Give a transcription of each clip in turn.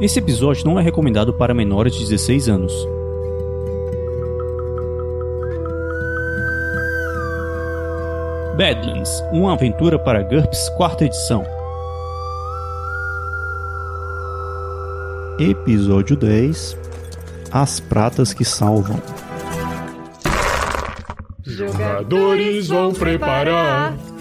Esse episódio não é recomendado para menores de 16 anos. Badlands, uma aventura para GURPS, quarta edição. Episódio 10 As Pratas que Salvam. Jogadores vão preparar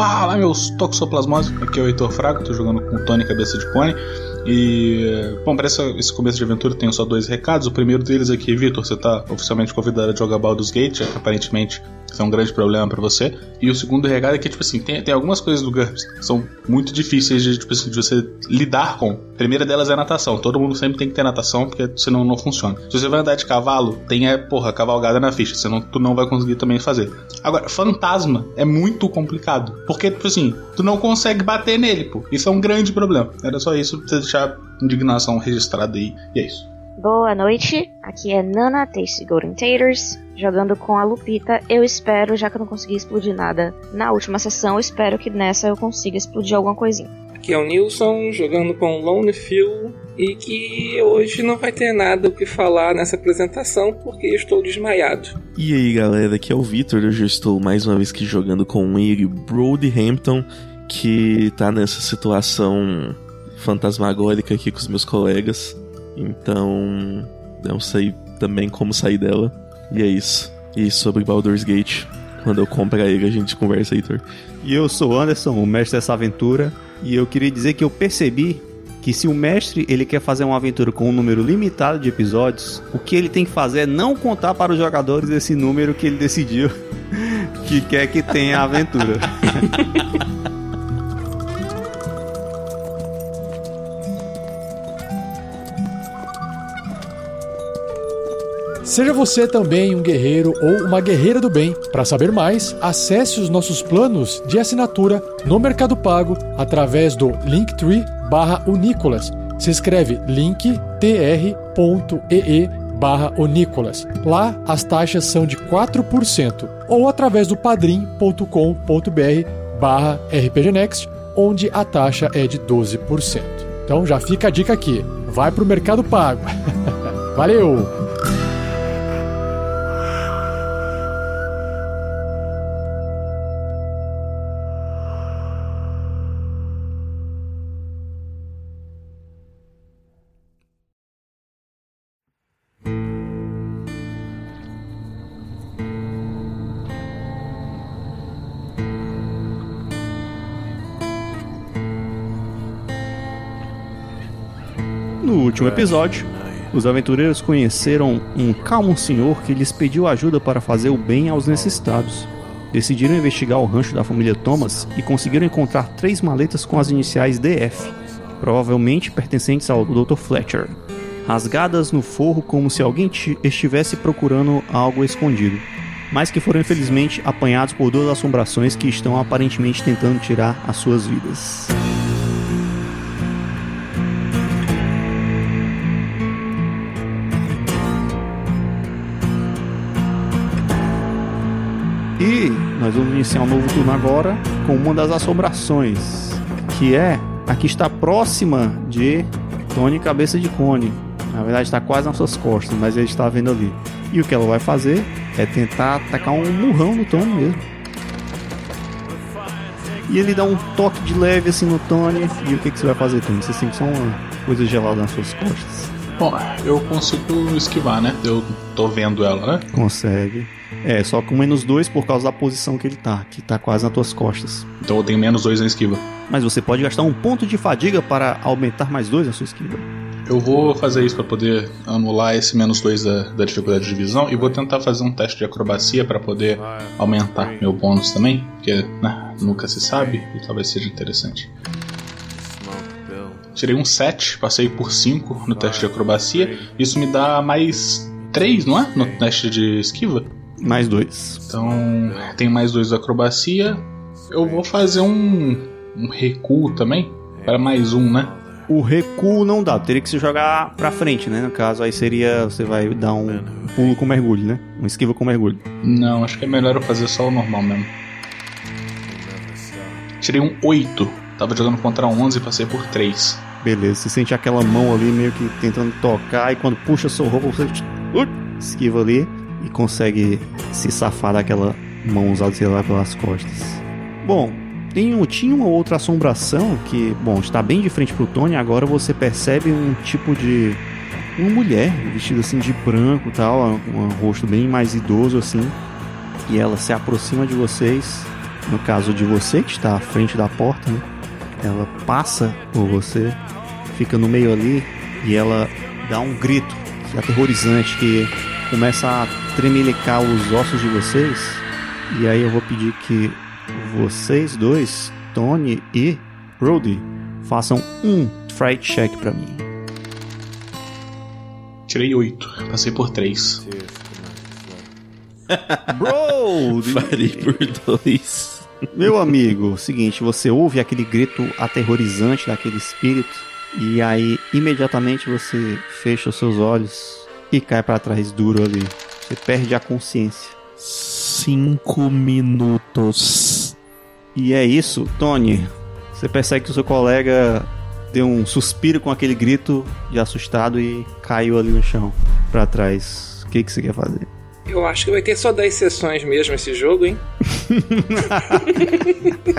Fala, meus toxoplasmoses. Aqui é o Heitor Frago, tô jogando com Tony Cabeça de Pony. E, bom, para esse começo de aventura tenho só dois recados. O primeiro deles aqui, Vitor, você tá oficialmente convidado a jogar Baldur's Gate, já é um grande problema para você. E o segundo recado é que, tipo assim, tem, tem algumas coisas do GURPS que são muito difíceis de, tipo assim, de você lidar com. A primeira delas é a natação. Todo mundo sempre tem que ter natação, porque senão não funciona. Se você vai andar de cavalo, tem, é, porra, cavalgada na ficha, senão tu não vai conseguir também fazer. Agora, fantasma é muito complicado, porque, tipo assim, tu não consegue bater nele, pô. Isso é um grande problema. Era só isso, pra você deixar indignação registrada aí, e é isso. Boa noite, aqui é Nana Tasty Golden Taters, jogando com a Lupita. Eu espero, já que eu não consegui explodir nada na última sessão, eu espero que nessa eu consiga explodir alguma coisinha. Aqui é o Nilson, jogando com Lone Phil, e que hoje não vai ter nada o que falar nessa apresentação porque estou desmaiado. E aí galera, aqui é o Victor, eu já estou mais uma vez aqui jogando com ele, Brody Hampton, que tá nessa situação fantasmagórica aqui com os meus colegas. Então, não sei também como sair dela. E é isso. E sobre Baldur's Gate, quando eu comprar ele, a gente conversa, Heitor. E eu sou Anderson, o mestre dessa aventura, e eu queria dizer que eu percebi que se o mestre ele quer fazer uma aventura com um número limitado de episódios, o que ele tem que fazer é não contar para os jogadores esse número que ele decidiu que quer que tenha a aventura. Seja você também um guerreiro ou uma guerreira do bem. Para saber mais, acesse os nossos planos de assinatura no Mercado Pago através do Linktree barra Unicolas. Se escreve linktr.ee barra. Lá as taxas são de 4% ou através do padrim.com.br barra rpgnext, onde a taxa é de 12%. Então já fica a dica aqui, vai para o Mercado Pago. Valeu! Último episódio, os aventureiros conheceram um calmo senhor que lhes pediu ajuda para fazer o bem aos necessitados. Decidiram investigar o rancho da família Thomas e conseguiram encontrar três maletas com as iniciais DF, provavelmente pertencentes ao Dr. Fletcher, rasgadas no forro como se alguém ti- estivesse procurando algo escondido, mas que foram infelizmente apanhados por duas assombrações que estão aparentemente tentando tirar as suas vidas. E nós vamos iniciar um novo turno agora com uma das assombrações, que é a que está próxima de Tony Cabeça de Cone. Na verdade está quase nas suas costas, mas ele está vendo ali. E o que ela vai fazer é tentar atacar um murrão no Tony mesmo. E ele dá um toque de leve assim no Tony. E o que, que você vai fazer, Tony? Você sente só uma coisa gelada nas suas costas. Bom, eu consigo esquivar, né? Eu tô vendo ela, né? Consegue. É, só com menos dois por causa da posição que ele tá, que tá quase nas tuas costas. Então eu tenho menos dois na esquiva. Mas você pode gastar um ponto de fadiga para aumentar mais dois na sua esquiva. Eu vou fazer isso pra poder anular esse menos dois da, da dificuldade de visão e vou tentar fazer um teste de acrobacia pra poder aumentar meu bônus também, porque né, nunca se sabe e talvez seja interessante. Tirei um 7, passei por 5 no teste de acrobacia. Isso me dá mais 3, não é? No teste de esquiva. Mais dois. Então, tem mais dois da acrobacia. Eu vou fazer um, um recuo também. Para mais um, né? O recuo não dá, teria que se jogar pra frente, né? No caso, aí seria. Você vai dar um pulo com mergulho, né? Um esquiva com mergulho. Não, acho que é melhor eu fazer só o normal mesmo. Tirei um 8. Tava jogando contra 11 e passei por 3. Beleza, você sente aquela mão ali meio que tentando tocar, e quando puxa sua roupa, você uh, esquiva ali e consegue se safar daquela mão usada, sei lá, pelas costas. Bom, tem, tinha uma outra assombração que, bom, está bem de frente pro Tony, agora você percebe um tipo de. Uma mulher vestida assim de branco tal, um, um rosto bem mais idoso assim, e ela se aproxima de vocês, no caso de você que está à frente da porta, né? Ela passa por você, fica no meio ali e ela dá um grito aterrorizante que começa a tremelicar os ossos de vocês. E aí eu vou pedir que vocês dois, Tony e Brody, façam um fright check pra mim. Tirei 8. Passei por 3. Brody! Parei por dois. Meu amigo, seguinte, você ouve aquele grito aterrorizante daquele espírito e aí imediatamente você fecha os seus olhos e cai pra trás duro ali. Você perde a consciência. Cinco minutos. E é isso, Tony. Você percebe que o seu colega deu um suspiro com aquele grito de assustado e caiu ali no chão pra trás. O que, que você quer fazer? Eu acho que vai ter só 10 sessões mesmo esse jogo, hein?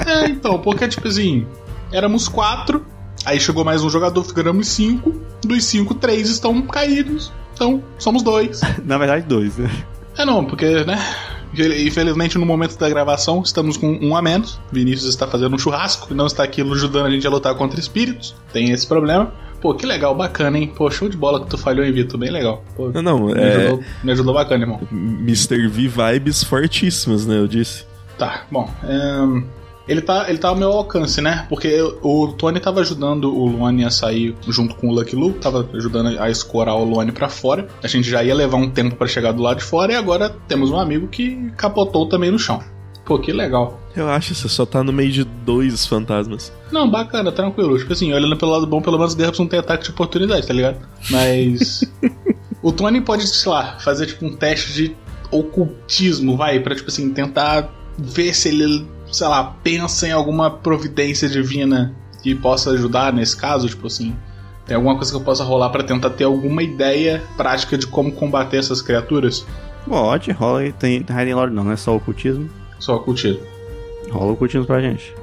É, então, porque tipo assim, éramos 4, aí chegou mais um jogador, ficamos 5. Dos 5, 3 estão caídos. Então, somos dois. Na verdade, dois, né? É não, porque, né? Infelizmente, no momento da gravação, estamos com um a menos. Vinícius está fazendo um churrasco e não está aqui ajudando a gente a lutar contra espíritos. Tem esse problema. Pô, que legal, bacana, hein? Pô, show de bola que tu falhou, hein, Vitor? Bem legal. Pô, Não, não, me, é ajudou, me ajudou bacana, irmão. Mr. V vibes fortíssimas, né? Eu disse. Tá, bom. ahn, ele, tá, ele tá ao meu alcance, né? Porque o Tony tava ajudando o Luane a sair junto com o Lucky Lu, tava ajudando a escorar o Luane pra fora. A gente já ia levar um tempo pra chegar do lado de fora e agora temos um amigo que capotou também no chão. Pô, que legal. Relaxa, você só tá no meio de dois fantasmas. Não, bacana, tranquilo. Tipo assim, olhando pelo lado bom, pelo menos o Guerra não tem ataque de oportunidade, tá ligado? Mas. o Tony pode, sei lá, fazer tipo um teste de ocultismo, vai, pra tipo assim, tentar ver se ele, sei lá, pensa em alguma providência divina que possa ajudar nesse caso, tipo assim. Tem alguma coisa que eu possa rolar pra tentar ter alguma ideia prática de como combater essas criaturas? Pode, rola aí. Tem Hiding Lord não, não é só ocultismo. Só ocultismo. Rola ocultismo pra gente.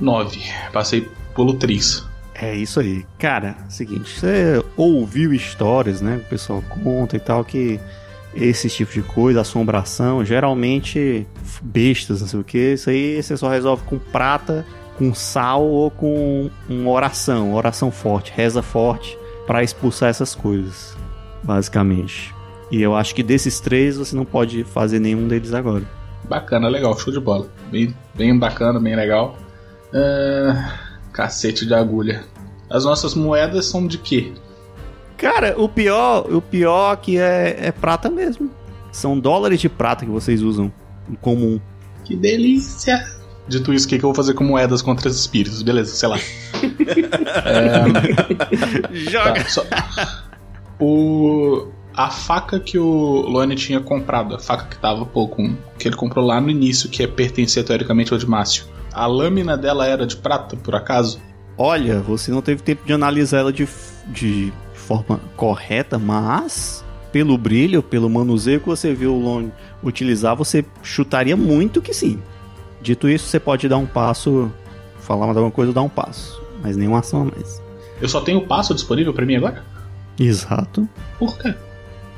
9. Passei pelo Tris. É isso aí. Cara, seguinte, você ouviu histórias, né? O pessoal conta e tal, que esse tipo de coisa, assombração, geralmente bestas, não sei o que, isso aí você só resolve com prata, com sal ou com uma oração, oração forte, reza forte pra expulsar essas coisas, basicamente. E eu acho que desses três você não pode fazer nenhum deles agora. Bacana, legal, show de bola. Bem, bem bacana, bem legal. Ah, cacete de agulha. As nossas moedas são de quê? Cara, o pior, o pior que é, é prata mesmo. São dólares de prata que vocês usam em comum. Que delícia! Dito isso, o que, que eu vou fazer com moedas contra os espíritos? Beleza, sei lá. Joga! Tá, só- O... A faca que o Lone tinha comprado, a faca que tava, pô, com... que ele comprou lá no início, que é pertencia teoricamente ao de Márcio. A lâmina dela era de prata, por acaso? Olha, você não teve tempo de analisar ela de, de forma correta, mas pelo brilho, pelo manuseio que você viu o Lone utilizar, você chutaria muito que sim. Dito isso, você pode dar um passo, falar mais alguma coisa, dar um passo, mas nenhuma ação a mais. Eu só tenho o passo disponível pra mim agora? Exato. Por quê?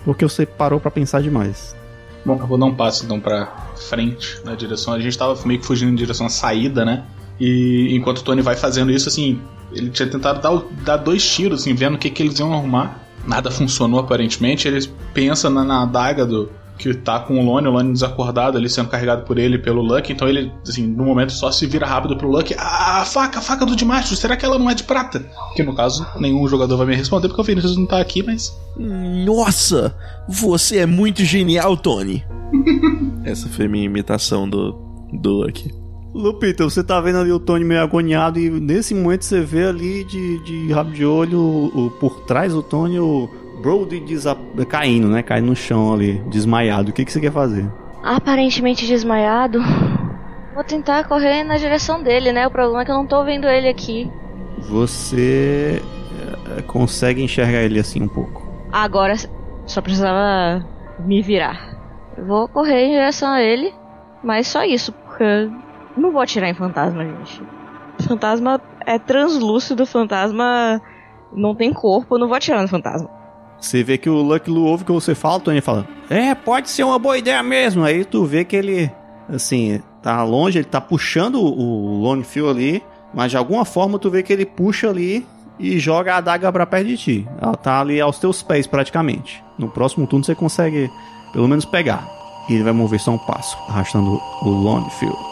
Porque você parou pra pensar demais. Bom, eu vou dar um passo então pra frente, na direção. A gente tava meio que fugindo em direção à saída, né? E enquanto o Tony vai fazendo isso, assim, ele tinha tentado dar, dar dois tiros, assim, vendo o que, que eles iam arrumar. Nada funcionou aparentemente. Eles pensam na, na adaga do, que tá com o Lone, o Lone desacordado ali sendo carregado por ele pelo Lucky, então ele, assim, no momento só se vira rápido pro Lucky. Ah, a faca, a faca do Dimastro, será que ela não é de prata? Que no caso, nenhum jogador vai me responder porque o Vinícius não tá aqui, mas. Nossa, você é muito genial, Tony. Essa foi minha imitação do, do Lucky. Lupita, você tá vendo ali o Tony meio agoniado e nesse momento você vê ali de, de rabo de olho o, o- por trás do Tony o Brody desa- caindo, né? Caindo no chão ali, desmaiado. O que, que você quer fazer? Aparentemente desmaiado. Vou tentar correr na direção dele, né? O problema é que eu não tô vendo ele aqui. Você eh, consegue enxergar ele assim um pouco. Agora só precisava me virar. Vou correr em direção a ele, mas só isso, porque não vou atirar em fantasma, gente. Fantasma é translúcido, fantasma não tem corpo, eu não vou atirar no fantasma. Você vê que o Lucky Lu ouve que você fala, Tony fala: É, pode ser uma boa ideia mesmo. Aí tu vê que ele, assim, tá longe, ele tá puxando o Lone Phil ali, mas de alguma forma tu vê que ele puxa ali e joga a adaga pra perto de ti. Ela tá ali aos teus pés praticamente. No próximo turno você consegue pelo menos pegar. E ele vai mover só um passo, arrastando o Lone Phil.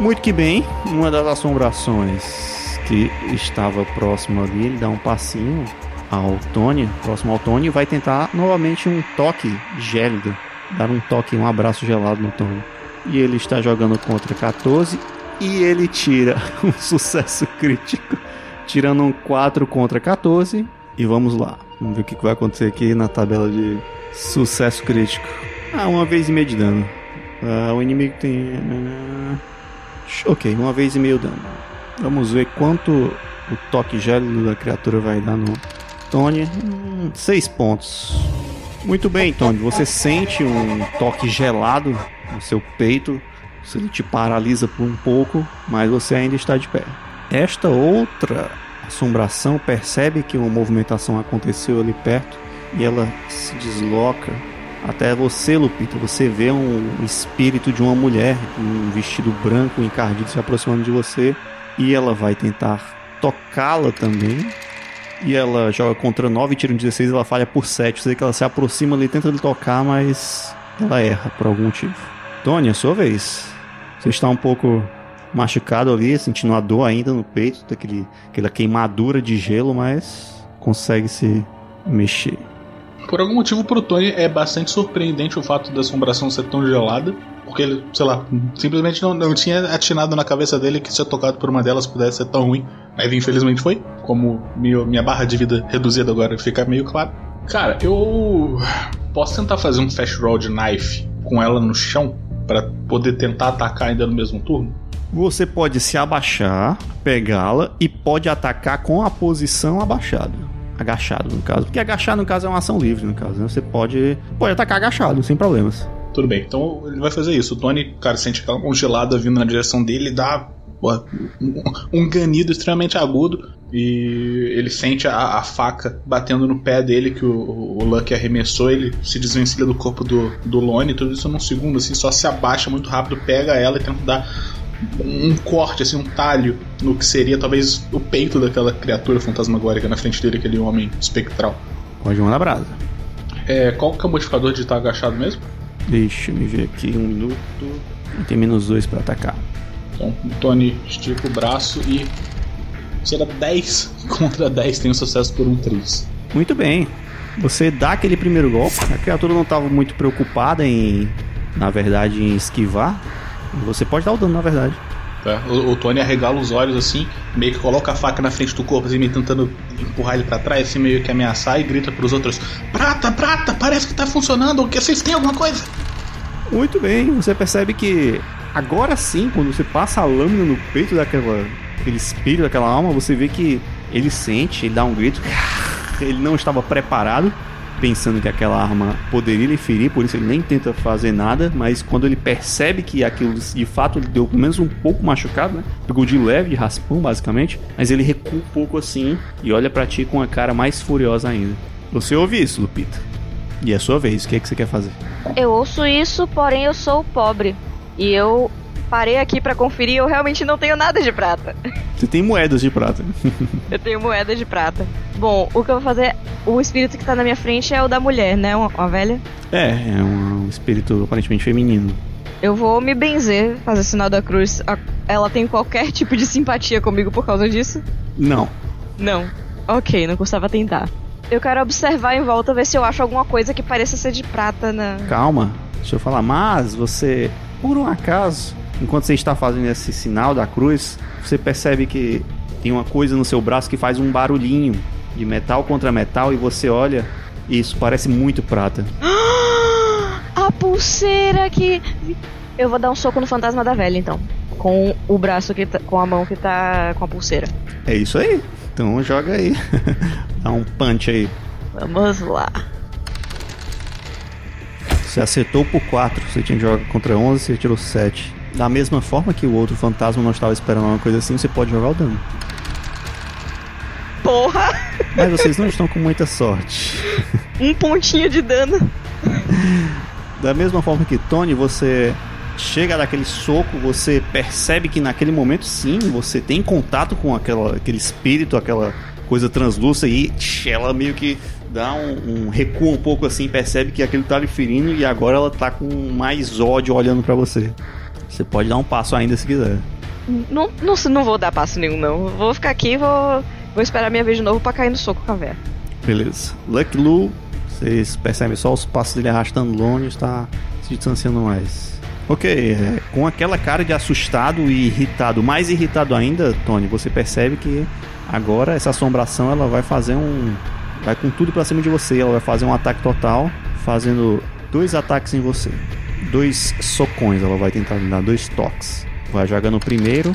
Muito que bem, uma das assombrações que estava próximo ali, ele dá um passinho ao Tony, próximo ao Tony, e vai tentar novamente um toque gélido, dar um toque, um abraço gelado no Tony. E ele está jogando contra 14 e ele tira um sucesso crítico, tirando um 4 contra 14. E vamos lá, vamos ver o que vai acontecer aqui na tabela de sucesso crítico. Ah, uma vez e meia de dano. Ah, o inimigo tem. ah, Ok, uma vez e meio dano. Vamos ver quanto o toque gélido da criatura vai dar no Tony. Hum, seis pontos. Muito bem, Tony. Você sente um toque gelado no seu peito. Isso te paralisa por um pouco, mas você ainda está de pé. Esta outra assombração percebe que uma movimentação aconteceu ali perto e ela se desloca até você, Lupita. Você vê um espírito de uma mulher um vestido branco encardido se aproximando de você e ela vai tentar tocá-la também. E ela joga contra 9, tira um 16 ela falha por 7. Você vê que ela se aproxima ali, tenta lhe tocar, mas ela erra por algum motivo. Tony, é sua vez. Você está um pouco machucado ali, sentindo a dor ainda no peito, daquele, aquela queimadura de gelo, mas consegue se mexer. Por algum motivo, pro Tony é bastante surpreendente o fato da assombração ser tão gelada. Porque ele, sei lá, simplesmente não, não tinha atinado na cabeça dele que ser tocado por uma delas pudesse ser tão ruim. Mas infelizmente foi. Como minha, minha barra de vida reduzida agora fica meio claro. Cara, eu posso tentar fazer um fast roll de knife com ela no chão para poder tentar atacar ainda no mesmo turno. Você pode se abaixar, pegá-la e pode atacar com a posição abaixada. Agachado, no caso. Porque agachar, no caso, é uma ação livre, no caso. Né? Você pode, pode atacar agachado, sem problemas. Tudo bem, então ele vai fazer isso. O Tony, cara, sente aquela mão gelada vindo na direção dele dá pô, um, um ganido extremamente agudo. E ele sente a, a faca batendo no pé dele que o, o Lucky arremessou. Ele se desvencilha do corpo do, do Lone, tudo isso num segundo, assim, só se abaixa muito rápido, pega ela e tenta dar um corte, assim, um talho no que seria talvez o peito daquela criatura fantasmagórica na frente dele, aquele homem espectral. Pode mandar brasa. É, qual que é o modificador de estar agachado mesmo? Deixa eu me ver aqui, um minuto. E tem menos dois pra atacar. Então, o Tony estica o braço e tira 10 contra 10, tem um sucesso por um 3. Muito bem. Você dá aquele primeiro golpe. A criatura não estava muito preocupada em, na verdade, em esquivar. Você pode dar o dano, na verdade. Tá? O, o Tony arregala os olhos assim, meio que coloca a faca na frente do corpo, assim, meio tentando empurrar ele pra trás, assim, meio que ameaçar e grita pros outros: Prata, prata, parece que tá funcionando, o que vocês têm alguma coisa? Muito bem, você percebe que agora sim, quando você passa a lâmina no peito daquela aquele espírito daquela alma, você vê que ele sente, ele dá um grito. Ele não estava preparado, pensando que aquela arma poderia lhe ferir, por isso ele nem tenta fazer nada, mas quando ele percebe que aquilo de fato lhe deu pelo menos um pouco machucado, né? Pegou de leve, de raspão, basicamente, mas ele recua um pouco assim e olha pra ti com a cara mais furiosa ainda. Você ouve isso, Lupita? E é sua vez, o que, é que você quer fazer? Eu ouço isso, porém eu sou pobre. E eu parei aqui pra conferir, eu realmente não tenho nada de prata. Você tem moedas de prata. Eu tenho moeda de prata. Bom, o que eu vou fazer, o espírito que tá na minha frente é o da mulher, né? Uma, uma velha. É, é um espírito aparentemente feminino. Eu vou me benzer, fazer sinal da cruz. Ela tem qualquer tipo de simpatia comigo por causa disso? Não. Não. Ok, não custava tentar. Eu quero observar em volta, ver se eu acho alguma coisa que pareça ser de prata na. Calma, deixa eu falar. Mas você, por um acaso, enquanto você está fazendo esse sinal da cruz, você percebe que tem uma coisa no seu braço que faz um barulhinho de metal contra metal e você olha e isso parece muito prata. A pulseira que. Eu vou dar um soco no fantasma da velha, então. Com o braço que tá. Com a mão que tá com a pulseira. É isso aí. Então joga aí. Dá um punch aí. Vamos lá. Você acertou por 4. Você tinha jogar contra 11, você tirou 7. Da mesma forma que o outro fantasma não estava esperando uma coisa assim, você pode jogar o dano. Porra! Mas vocês não estão com muita sorte. Um pontinho de dano. Da mesma forma que Tony, você chega daquele soco, você percebe que naquele momento sim, você tem contato com aquela, aquele espírito, aquela coisa translúcida e ela meio que dá um, um recuo um pouco assim, percebe que aquilo tá lhe ferindo e agora ela tá com mais ódio olhando pra você. Você pode dar um passo ainda se quiser. Não, não, não vou dar passo nenhum, não. Vou ficar aqui e vou, vou esperar minha vez de novo pra cair no soco com a véia. Beleza. Lucky Lu, vocês percebem só os passos dele arrastando longe, está se distanciando mais. Ok, é, com aquela cara de assustado e irritado, mais irritado ainda, Tony, você percebe que agora essa assombração ela vai fazer um. Vai com tudo pra cima de você. Ela vai fazer um ataque total, fazendo dois ataques em você. Dois socões, ela vai tentar dar dois toques. Vai jogar no primeiro.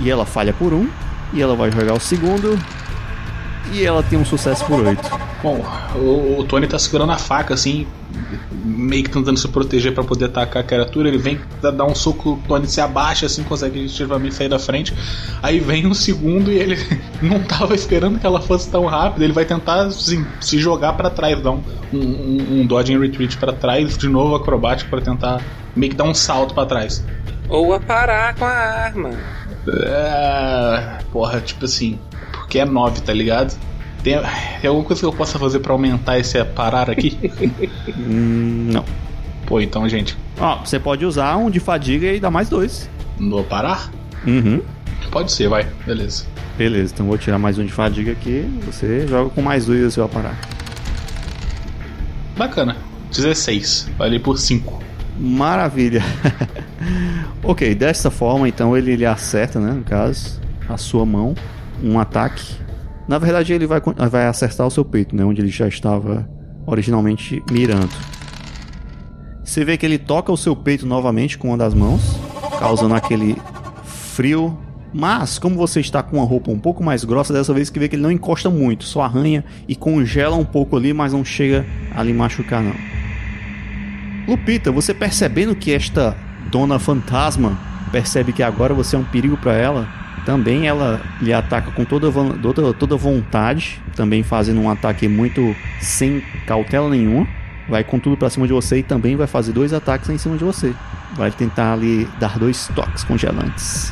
E ela falha por um. E ela vai jogar o segundo. E ela tem um sucesso por 8. Bom, o, o Tony tá segurando a faca assim, meio que tentando se proteger pra poder atacar a criatura. Ele vem dar um soco, o Tony se abaixa assim, consegue instintivamente sair da frente. Aí vem um segundo e ele não tava esperando que ela fosse tão rápida. Ele vai tentar assim, se jogar pra trás, dar um, um, um dodge and retreat pra trás, de novo acrobático pra tentar meio que dar um salto pra trás. Ou a parar com a arma. É, porra, tipo assim, porque é 9, tá ligado? Tem, tem alguma coisa que eu possa fazer pra aumentar esse parar aqui? Hum, não. Pô, então, gente, Ó, você pode usar um de fadiga e dar mais dois. no parar? Uhum. Pode ser, vai, beleza. Beleza, então vou tirar mais um de fadiga aqui. Você joga com mais dois e vai parar. Bacana. 16, vale por 5. Maravilha. ok, dessa forma, então ele, ele acerta, né? No caso, a sua mão, um ataque. Na verdade, ele vai, vai acertar o seu peito, né? Onde ele já estava originalmente mirando. Você vê que ele toca o seu peito novamente com uma das mãos, causando aquele frio. Mas, como você está com uma roupa um pouco mais grossa, dessa vez que vê que ele não encosta muito, só arranha e congela um pouco ali, mas não chega a lhe machucar, não. Lupita, você percebendo que esta dona fantasma percebe que agora você é um perigo para ela, também ela lhe ataca com toda, toda, toda vontade, também fazendo um ataque muito sem cautela nenhuma. Vai com tudo pra cima de você e também vai fazer dois ataques em cima de você. Vai tentar ali dar dois toques congelantes.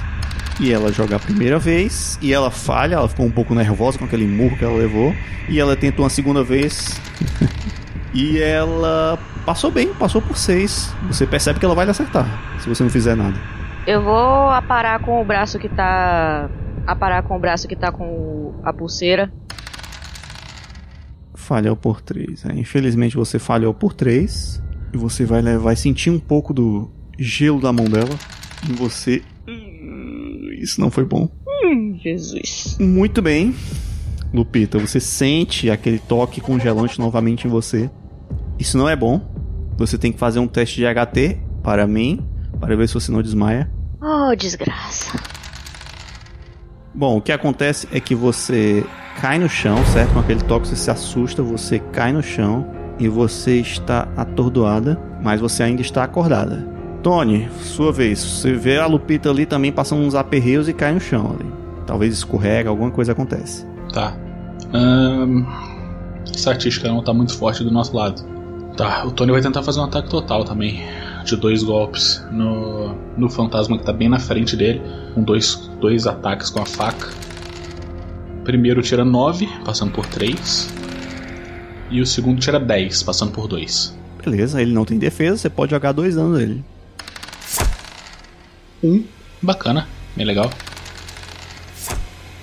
E ela joga a primeira vez e ela falha, ela ficou um pouco nervosa com aquele murro que ela levou. E ela tenta uma segunda vez e ela passou bem, passou por 6. Você percebe que ela vai lhe acertar, se você não fizer nada. Eu vou aparar com o braço que tá. Aparar com o braço que tá com a pulseira. Falhou por 3. Infelizmente você falhou por 3. E você vai, levar, vai sentir um pouco do gelo da mão dela. E você. Hum, Isso não foi bom. Hum, Jesus. Muito bem. Lupita, você sente aquele toque congelante novamente em você. Isso não é bom. Você tem que fazer um teste de HT para mim, para ver se você não desmaia. Oh, desgraça. Bom, o que acontece é que você cai no chão, certo? Com aquele toque você se assusta, você cai no chão e você está atordoada, mas você ainda está acordada. Tony, sua vez. Você vê a Lupita ali também passando uns aperreios e cai no chão ali. Talvez escorrega, alguma coisa acontece. Tá. Ahn, estatística não tá muito forte do nosso lado. Tá, o Tony vai tentar fazer um ataque total também. De dois golpes no, no fantasma que tá bem na frente dele, com dois, dois ataques com a faca. Primeiro tira 9, passando por 3. E o segundo tira 10, passando por 2. Beleza, ele não tem defesa, você pode jogar dois danos nele. Um, bacana, bem legal.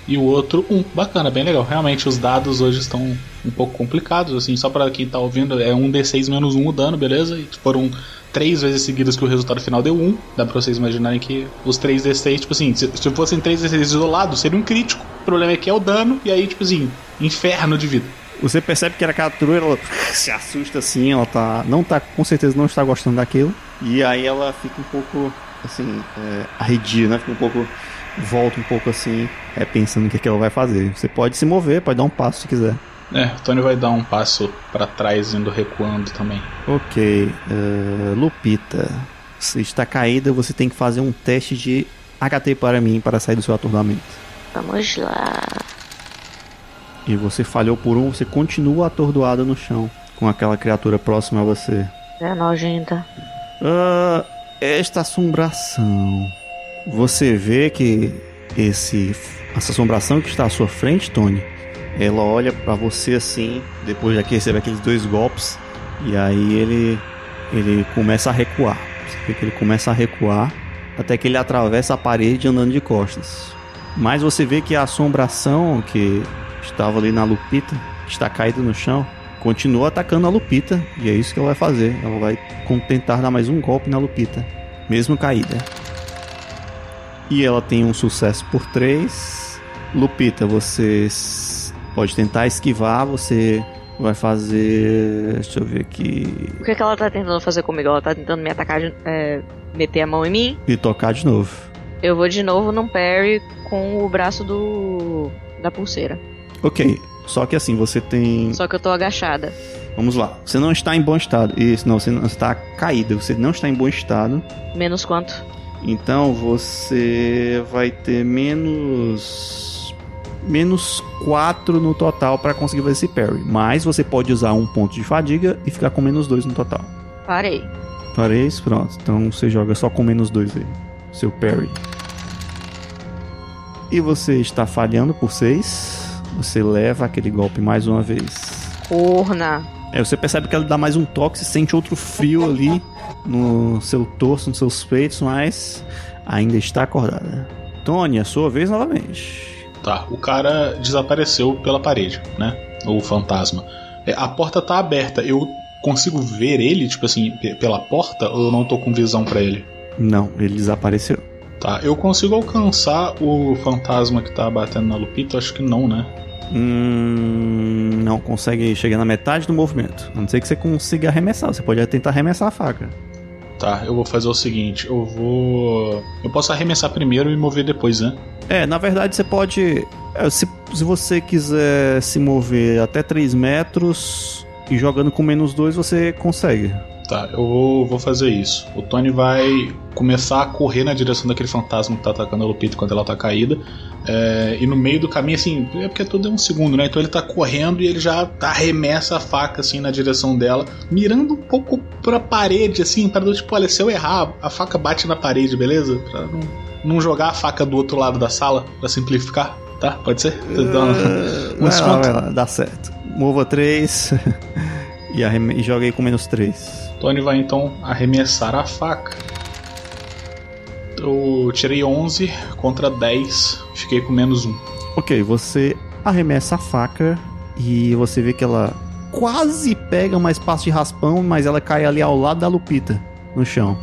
E o outro, um, bacana, bem legal. Realmente, os dados hoje estão um pouco complicados, assim, só para quem tá ouvindo, é um D6 menos um o dano, beleza? E foram três vezes seguidas que o resultado final deu um. Dá pra vocês imaginarem que os 3 D6, tipo assim, se, se fossem 3 D6 isolados, seria um crítico. O problema é que é o dano, e aí, tipo assim, inferno de vida. Você percebe que a criatura ela se assusta assim, ela tá. Não tá, com certeza não está gostando daquilo. E aí ela fica um pouco assim, é, arredia, né? Fica um pouco. Volta um pouco assim, é, pensando o que, é que ela vai fazer. Você pode se mover, pode dar um passo se quiser. É, o Tony vai dar um passo para trás, indo recuando também. Ok. Uh, Lupita, você está caída, você tem que fazer um teste de HT para mim para sair do seu atordoamento. Vamos lá. E você falhou por um, você continua atordoada no chão, com aquela criatura próxima a você. É nojenta. Uh, esta assombração. Você vê que esse essa assombração que está à sua frente, Tony, ela olha para você assim, depois de receber aqueles dois golpes, e aí ele ele começa a recuar. Você vê que ele começa a recuar até que ele atravessa a parede andando de costas. Mas você vê que a assombração que estava ali na Lupita, está caída no chão, continua atacando a Lupita, e é isso que ela vai fazer. Ela vai tentar dar mais um golpe na Lupita, mesmo caída. E ela tem um sucesso por 3. Lupita, você pode tentar esquivar, você vai fazer. Deixa eu ver aqui. O que, é que ela tá tentando fazer comigo? Ela tá tentando me atacar, é, meter a mão em mim? E tocar de novo. Eu vou de novo num parry com o braço do. da pulseira. Ok. Só que assim, você tem. Só que eu tô agachada. Vamos lá. Você não está em bom estado. Isso, não, você não está caída. Você não está em bom estado. Menos quanto? Então você vai ter menos menos 4 no total para conseguir fazer esse parry. Mas você pode usar um ponto de fadiga e ficar com menos 2 no total. Parei. Parei, pronto. Então você joga só com menos 2 aí. Seu parry. E você está falhando por 6. Você leva aquele golpe mais uma vez. Corna. É, você percebe que ela dá mais um toque, você sente outro frio ali no seu torso, nos seus peitos, mas ainda está acordada. Tony, a sua vez novamente. Tá, o cara desapareceu pela parede, né? O fantasma. É, a porta tá aberta. Eu consigo ver ele, tipo assim, pela porta ou eu não tô com visão para ele? Não, ele desapareceu. Tá, eu consigo alcançar o fantasma que tá batendo na Lupita? Acho que não, né? Hum, não consegue chegar na metade do movimento. A não ser que você consiga arremessar. Você pode tentar arremessar a faca. Tá, eu vou fazer o seguinte: eu vou. Eu posso arremessar primeiro e mover depois, né? É, na verdade você pode. É, se, se você quiser se mover até 3 metros e jogando com menos 2, você consegue. Tá, eu vou, vou fazer isso. O Tony vai começar a correr na direção daquele fantasma que tá atacando a Lupita quando ela tá caída. É, e no meio do caminho, assim, é porque tudo é um segundo, né? Então ele tá correndo e ele já arremessa a faca, assim, na direção dela, mirando um pouco pra parede, assim, para tipo, olha, se eu errar, a faca bate na parede, beleza? Pra não, não jogar a faca do outro lado da sala, pra simplificar, tá? Pode ser? Uh, dá, um vai lá, vai lá, dá certo. Mova 3 e, e joguei com menos 3. Tony vai então arremessar a faca. Eu tirei 11 contra 10, fiquei com menos 1. Ok, você arremessa a faca e você vê que ela quase pega uma espaço de raspão, mas ela cai ali ao lado da Lupita, no chão.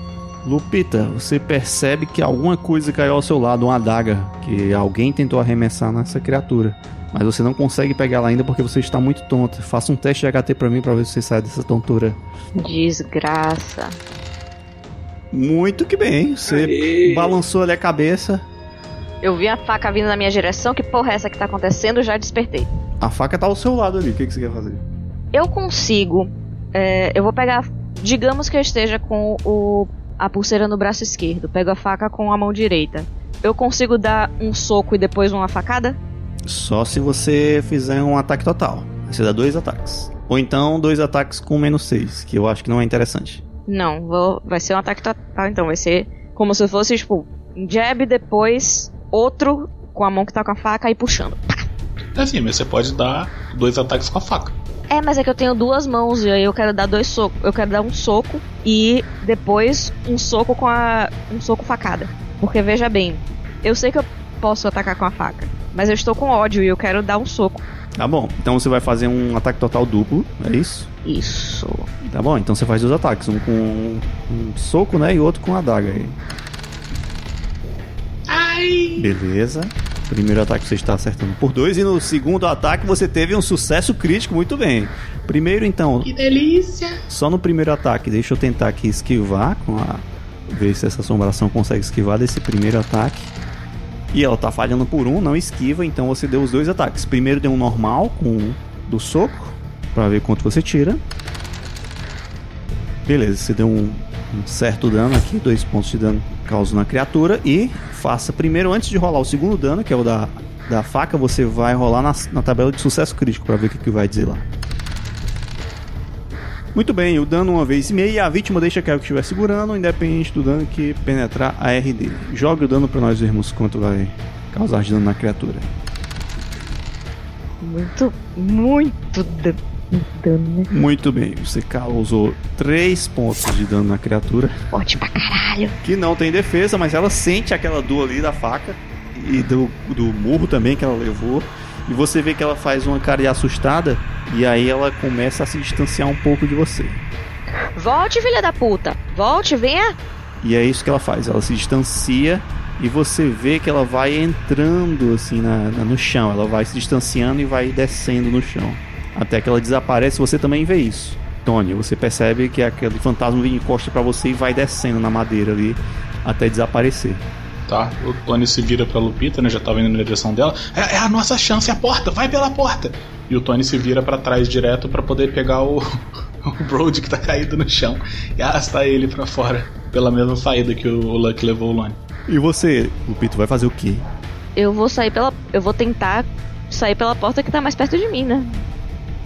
Lupita, você percebe que alguma coisa caiu ao seu lado, uma adaga, que alguém tentou arremessar nessa criatura. Mas você não consegue pegar ela ainda porque você está muito tonta. Faça um teste de HT para mim para ver se você sai dessa tontura. Desgraça. Muito que bem. Você Aê. balançou ali a cabeça. Eu vi a faca vindo na minha direção. Que porra é essa que tá acontecendo? Já despertei. A faca tá ao seu lado ali. O que, que você quer fazer? Eu consigo. É, eu vou pegar. Digamos que eu esteja com o, a pulseira no braço esquerdo. Pego a faca com a mão direita. Eu consigo dar um soco e depois uma facada? Só se você fizer um ataque total. Você dá dois ataques. Ou então dois ataques com menos seis, que eu acho que não é interessante. Não, vou, vai ser um ataque total, então. Vai ser como se fosse, tipo, um jab, depois outro com a mão que tá com a faca e puxando. É assim, mas você pode dar dois ataques com a faca. É, mas é que eu tenho duas mãos e aí eu quero dar dois socos. Eu quero dar um soco e depois um soco com a. um soco facada. Porque veja bem, eu sei que eu posso atacar com a faca, mas eu estou com ódio e eu quero dar um soco. Tá bom, então você vai fazer um ataque total duplo, é isso? Isso. Tá bom, então você faz dois ataques, um com um, soco, né, e outro com a adaga aí. Ai! Beleza. Primeiro ataque você está acertando por dois e no segundo ataque você teve um sucesso crítico, muito bem. Primeiro então, Que delícia! só no primeiro ataque, deixa eu tentar aqui esquivar com a ver se essa assombração consegue esquivar desse primeiro ataque. E ela tá falhando por um, não esquiva, então você deu os dois ataques. Primeiro deu um normal com do soco, pra ver quanto você tira. Beleza, você deu um, um certo dano aqui, dois pontos de dano causa na criatura. E faça primeiro, antes de rolar o segundo dano, que é o da, da faca, você vai rolar na, na tabela de sucesso crítico pra ver o que, que vai dizer lá. Muito bem, o dano uma vez e meia e a vítima deixa que estiver segurando, independente do dano que penetrar a R dele. Jogue o dano pra nós vermos quanto vai causar de dano na criatura. Muito, muito da- dano, né? Muito bem, você causou 3 pontos de dano na criatura, Forte pra caralho. que não tem defesa, mas ela sente aquela dor ali da faca e do, do murro também que ela levou. E você vê que ela faz uma cara de assustada e aí ela começa a se distanciar um pouco de você. Volte, filha da puta. Volte, venha. E é isso que ela faz, ela se distancia e você vê que ela vai entrando assim na, na- no chão, ela vai se distanciando e vai descendo no chão. Até que ela desaparece, você também vê isso. Tony, você percebe que aquele fantasma vem encosta pra você e vai descendo na madeira ali até desaparecer. Tá, o Tony se vira pra Lupita, né? Já tava indo na direção dela. É, é a nossa chance, é a porta, vai pela porta! E o Tony se vira pra trás direto pra poder pegar o, o Brody que tá caído no chão e arrastar ele pra fora pela mesma saída que o, o Luck levou o Lone. E você, Lupito, vai fazer o quê? Eu vou sair pela. Eu vou tentar sair pela porta que tá mais perto de mim, né?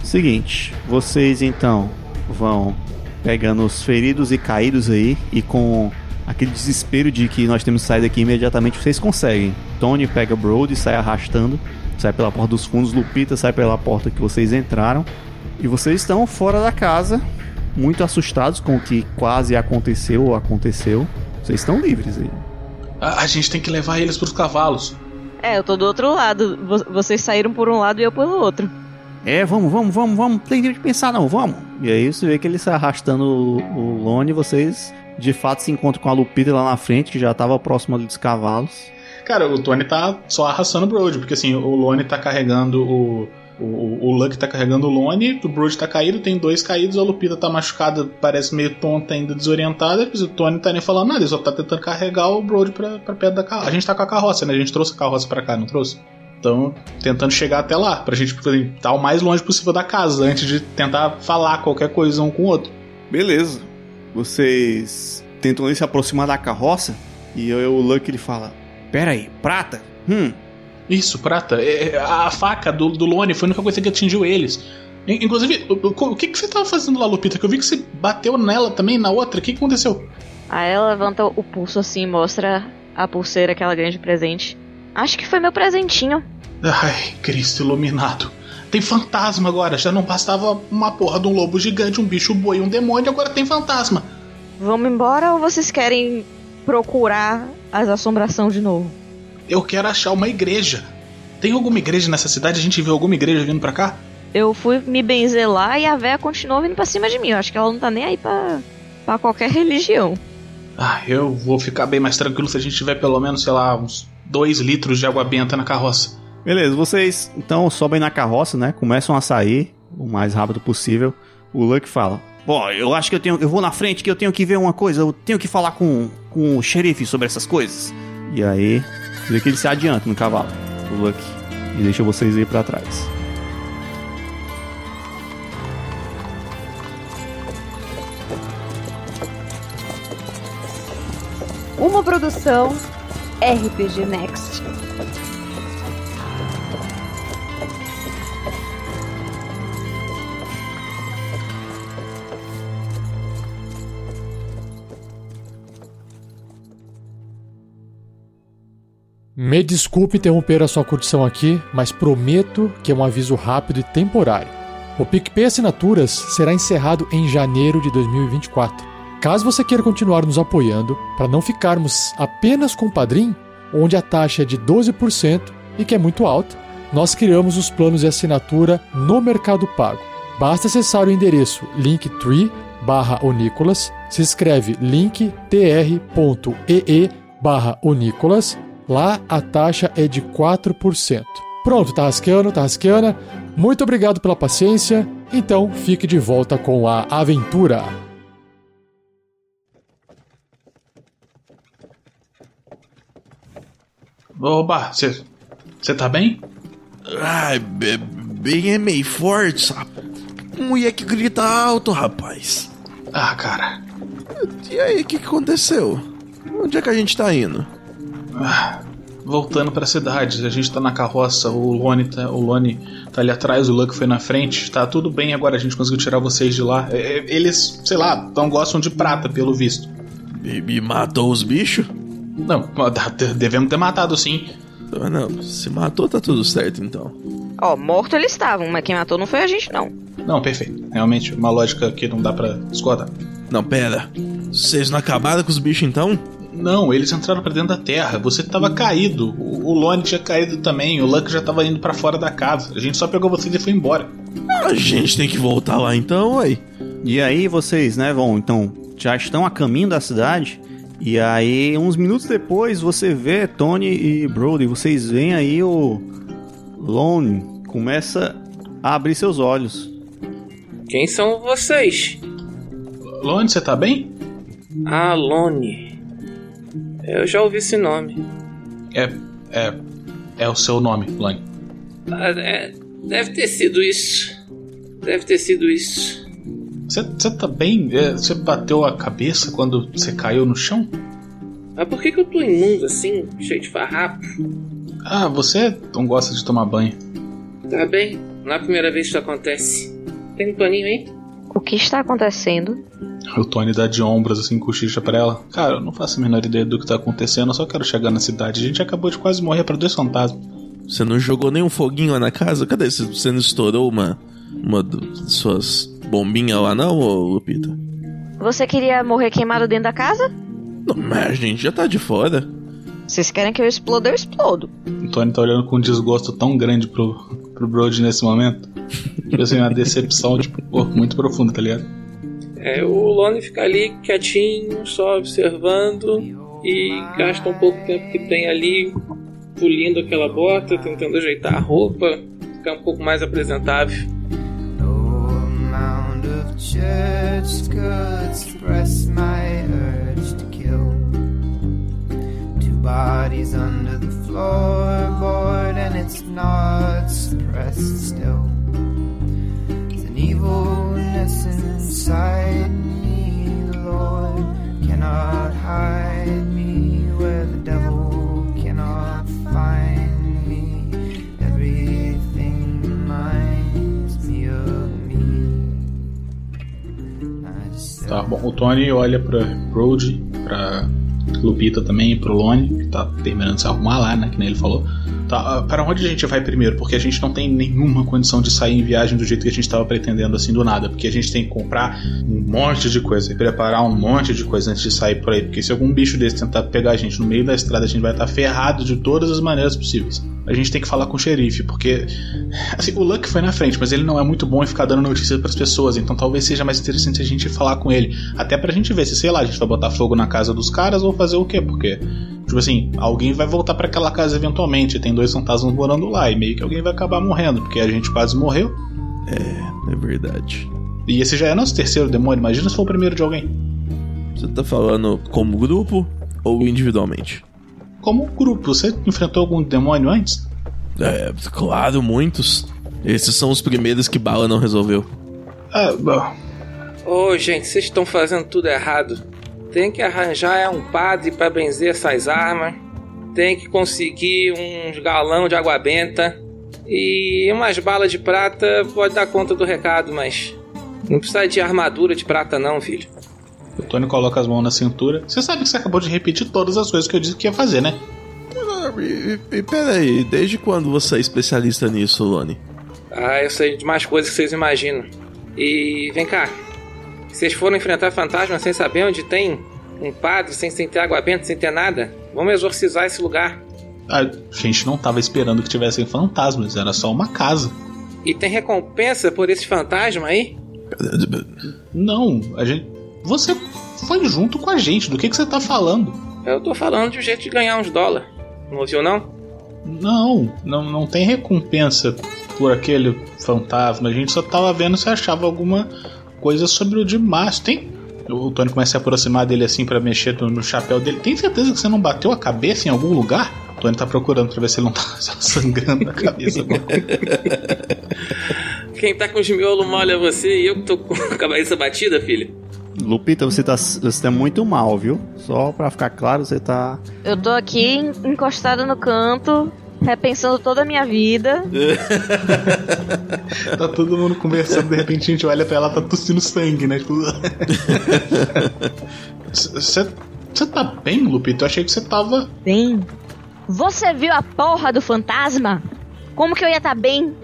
Seguinte, vocês então vão pegando os feridos e caídos aí e com aquele desespero de que nós temos que sair daqui imediatamente, vocês conseguem. Tony pega Brody e sai arrastando, sai pela porta dos fundos, Lupita sai pela porta que vocês entraram e vocês estão fora da casa, muito assustados com o que quase aconteceu ou aconteceu. Vocês estão livres aí. A, a gente tem que levar eles pros cavalos. É, eu tô do outro lado. Vo- Vocês saíram por um lado e eu pelo outro. É, vamos, vamos, vamos, vamos. Não tem tempo de pensar, não, vamos. E aí você vê que ele sai arrastando o, o Lone e vocês de fato se encontram com a Lupita lá na frente, que já tava próximo ali dos cavalos. Cara, o Tony tá só arrastando o Brody, porque assim, o Lone tá carregando o. O, o Luck tá carregando o Lone, o Brody tá caído, tem dois caídos, a Lupita tá machucada, parece meio tonta ainda, desorientada, o Tony tá nem falando nada, ele só tá tentando carregar o Brody pra, pra perto da carroça. A gente tá com a carroça, né? A gente trouxe a carroça pra cá, não trouxe? Então, tentando chegar até lá, pra gente estar o mais longe possível da casa, antes de tentar falar qualquer coisa um com o outro. Beleza. Vocês tentam se aproximar da carroça e aí o Luck ele fala: Pera aí, prata? Hum, Isso, prata. É, é, a faca do, do Lone foi a única coisa que atingiu eles. In- Inclusive, o, o- que, que você tava fazendo lá, Lupita? Que eu vi que você bateu nela também, na outra. O que, que aconteceu? Aí ela levanta o pulso assim e mostra a pulseira que ela ganha de presente. Acho que foi meu presentinho. Ai, Cristo iluminado. Tem fantasma agora. Já não bastava uma porra de um lobo gigante, um bicho boi, um demônio, agora tem fantasma. Vamos embora ou vocês querem procurar as assombração de novo? Eu quero achar uma igreja. Tem alguma igreja nessa cidade? A gente viu alguma igreja vindo pra cá? Eu fui me benzer lá e a véia continuou vindo pra cima de mim. Eu acho que ela não tá nem aí pra, pra qualquer religião. Ah, eu vou ficar bem mais tranquilo se a gente tiver pelo menos, sei lá, uns dois litros de água benta na carroça. Beleza, vocês então sobem na carroça, né? Começam a sair o mais rápido possível. O Luck fala: Bom, eu acho que eu tenho. Eu vou na frente que eu tenho que ver uma coisa. Eu tenho que falar com, com o xerife sobre essas coisas. E aí, vê que ele se adianta no cavalo, o Luck. E deixa vocês ir pra trás. Uma produção RPG Next. Me desculpe interromper a sua curtição aqui, mas prometo que é um aviso rápido e temporário. O PicPay Assinaturas será encerrado em janeiro de 2024. Caso você queira continuar nos apoiando, para não ficarmos apenas com o Padrim, onde a taxa é de 12% e que é muito alta, nós criamos os planos de assinatura no Mercado Pago. Basta acessar o endereço linktree barra Onicolas, se escreve linktr.ee barra Onicolas, lá a taxa é de 4%. Pronto, tá rasqueando, tá. Muito obrigado pela paciência, então fique de volta com a aventura. Oba, você tá bem? Ai, be- bem é meio forte, sabe? Mulher que grita alto, rapaz. Ah, cara. E aí, o que, que aconteceu? Onde é que a gente tá indo? Ah, voltando pra cidade, a gente tá na carroça, o Lone tá, o Lone tá ali atrás, o Luck foi na frente. Tá tudo bem agora, a gente conseguiu tirar vocês de lá. É, é, Eles, sei lá, não gostam de prata, pelo visto. E, e matou os bichos? Não, de- devemos ter matado sim. Ah, Não, se matou, tá tudo certo então. Ó, morto eles estavam, mas quem matou não foi a gente, não. Não, perfeito. Realmente, uma lógica que não dá pra discordar. Não, pera. Vocês não acabaram com os bichos então? Não, eles entraram pra dentro da terra. Você tava caído. O, o Lone tinha caído também. O Luck já tava indo pra fora da casa. A gente só pegou vocês e foi embora. A gente tem que voltar lá então, ué. E aí vocês, né, vão, então, já estão a caminho da cidade. E aí, uns minutos depois, você vê Tony e Brody, vocês veem aí o Lone começa a abrir seus olhos. Quem são vocês? Lone, você tá bem? Alone. Eu já ouvi esse nome. É. É. É o seu nome, Lone. Ah, é, deve ter sido isso. Deve ter sido isso. Você você tá bem? É, Você bateu a cabeça quando você caiu no chão? Mas por que, que eu tô imundo assim, cheio de farrapo? Ah, você não gosta de tomar banho. Tá bem, não é a primeira vez que isso acontece. Tem um paninho aí? O que está acontecendo? O Tony dá de ombros assim, cochicha pra ela. Cara, eu não faço a menor ideia do que tá acontecendo, eu só quero chegar na cidade. A gente acabou de quase morrer pra dois fantasmas. Você não jogou nenhum foguinho lá na casa? Cadê? Você- Você não estourou uma, uma de suas bombinhas lá não, ô Lupita? Você queria morrer queimado dentro da casa? Não, mas a gente já tá de fora. Vocês querem que eu exploda, eu explodo. O Tony tá olhando com um desgosto tão grande pro, pro Brody nesse momento. Tipo assim, uma decepção, tipo, pô, muito profunda, tá ligado? É, o Lone fica ali quietinho, só observando e gasta um pouco do tempo que tem ali pulindo aquela bota, tentando ajeitar a roupa, ficar um pouco mais apresentável. No amount of church could suppress my urge Bodies under the floorboard, and it's not suppressed still. There's an evilness inside me, the Lord cannot hide me where the devil cannot find me. Everything reminds me of me. Tá bom, o Tony olha pra Brody, pra Lupita também pro Lone, que tá terminando de se arrumar lá, né? Que nem ele falou. Tá, ah, para onde a gente vai primeiro? Porque a gente não tem nenhuma condição de sair em viagem do jeito que a gente tava pretendendo, assim, do nada. Porque a gente tem que comprar um monte de coisa e preparar um monte de coisa antes de sair por aí. Porque se algum bicho desse tentar pegar a gente no meio da estrada, a gente vai estar ferrado de todas as maneiras possíveis. A gente tem que falar com o xerife, porque. Assim, o Luck foi na frente, mas ele não é muito bom em ficar dando notícias pras pessoas. Então talvez seja mais interessante a gente falar com ele. Até pra gente ver se, sei lá, a gente vai botar fogo na casa dos caras ou fazer o quê? Porque. Tipo assim, alguém vai voltar pra aquela casa eventualmente. Tem dois fantasmas morando lá. E meio que alguém vai acabar morrendo, porque a gente quase morreu. É verdade. E esse já é nosso terceiro demônio. Imagina se for o primeiro de alguém. Você tá falando como grupo ou individualmente? Como grupo, você enfrentou algum demônio antes? É, claro, muitos. Esses são os primeiros que Bala não resolveu. Ah, bom. Ô, gente, vocês estão fazendo tudo errado. Tem que arranjar é um padre pra benzer essas armas. Tem que conseguir uns galão de água benta. E umas balas de prata pode dar conta do recado, mas. Não precisa de armadura de prata, não, filho. O Tony coloca as mãos na cintura. Você sabe que você acabou de repetir todas as coisas que eu disse que ia fazer, né? E, e, e peraí, desde quando você é especialista nisso, Lone? Ah, eu sei de mais coisas que vocês imaginam. E vem cá. Vocês foram enfrentar fantasmas sem saber onde tem um padre, sem, sem ter água benta, sem ter nada? Vamos exorcizar esse lugar. A gente não tava esperando que tivessem fantasmas, era só uma casa. E tem recompensa por esse fantasma aí? Não, a gente. Você foi junto com a gente, do que, que você tá falando? Eu tô falando de um jeito de ganhar uns dólares. Não ouviu, não? Não, não, não tem recompensa por aquele fantasma. A gente só tava vendo se achava alguma coisa sobre o de Márcio. Tem. O Tony começa a se aproximar dele assim pra mexer no, chapéu dele. Tem certeza que você não bateu a cabeça em algum lugar? O Tony tá procurando pra ver se ele não tá sangrando na cabeça. Quem tá com os miolos molha é você e eu que tô com a cabeça batida, filho. Lupita, você tá, você tá muito mal, viu? Só pra ficar claro, você tá. Eu tô aqui encostada no canto, repensando toda a minha vida. tá todo mundo conversando, de repente a gente olha pra ela, tá tossindo sangue, né? Tipo... Você você tá bem, Lupita? Eu achei que você tava. Bem. Você viu a porra do fantasma? Como que eu ia estar tá bem?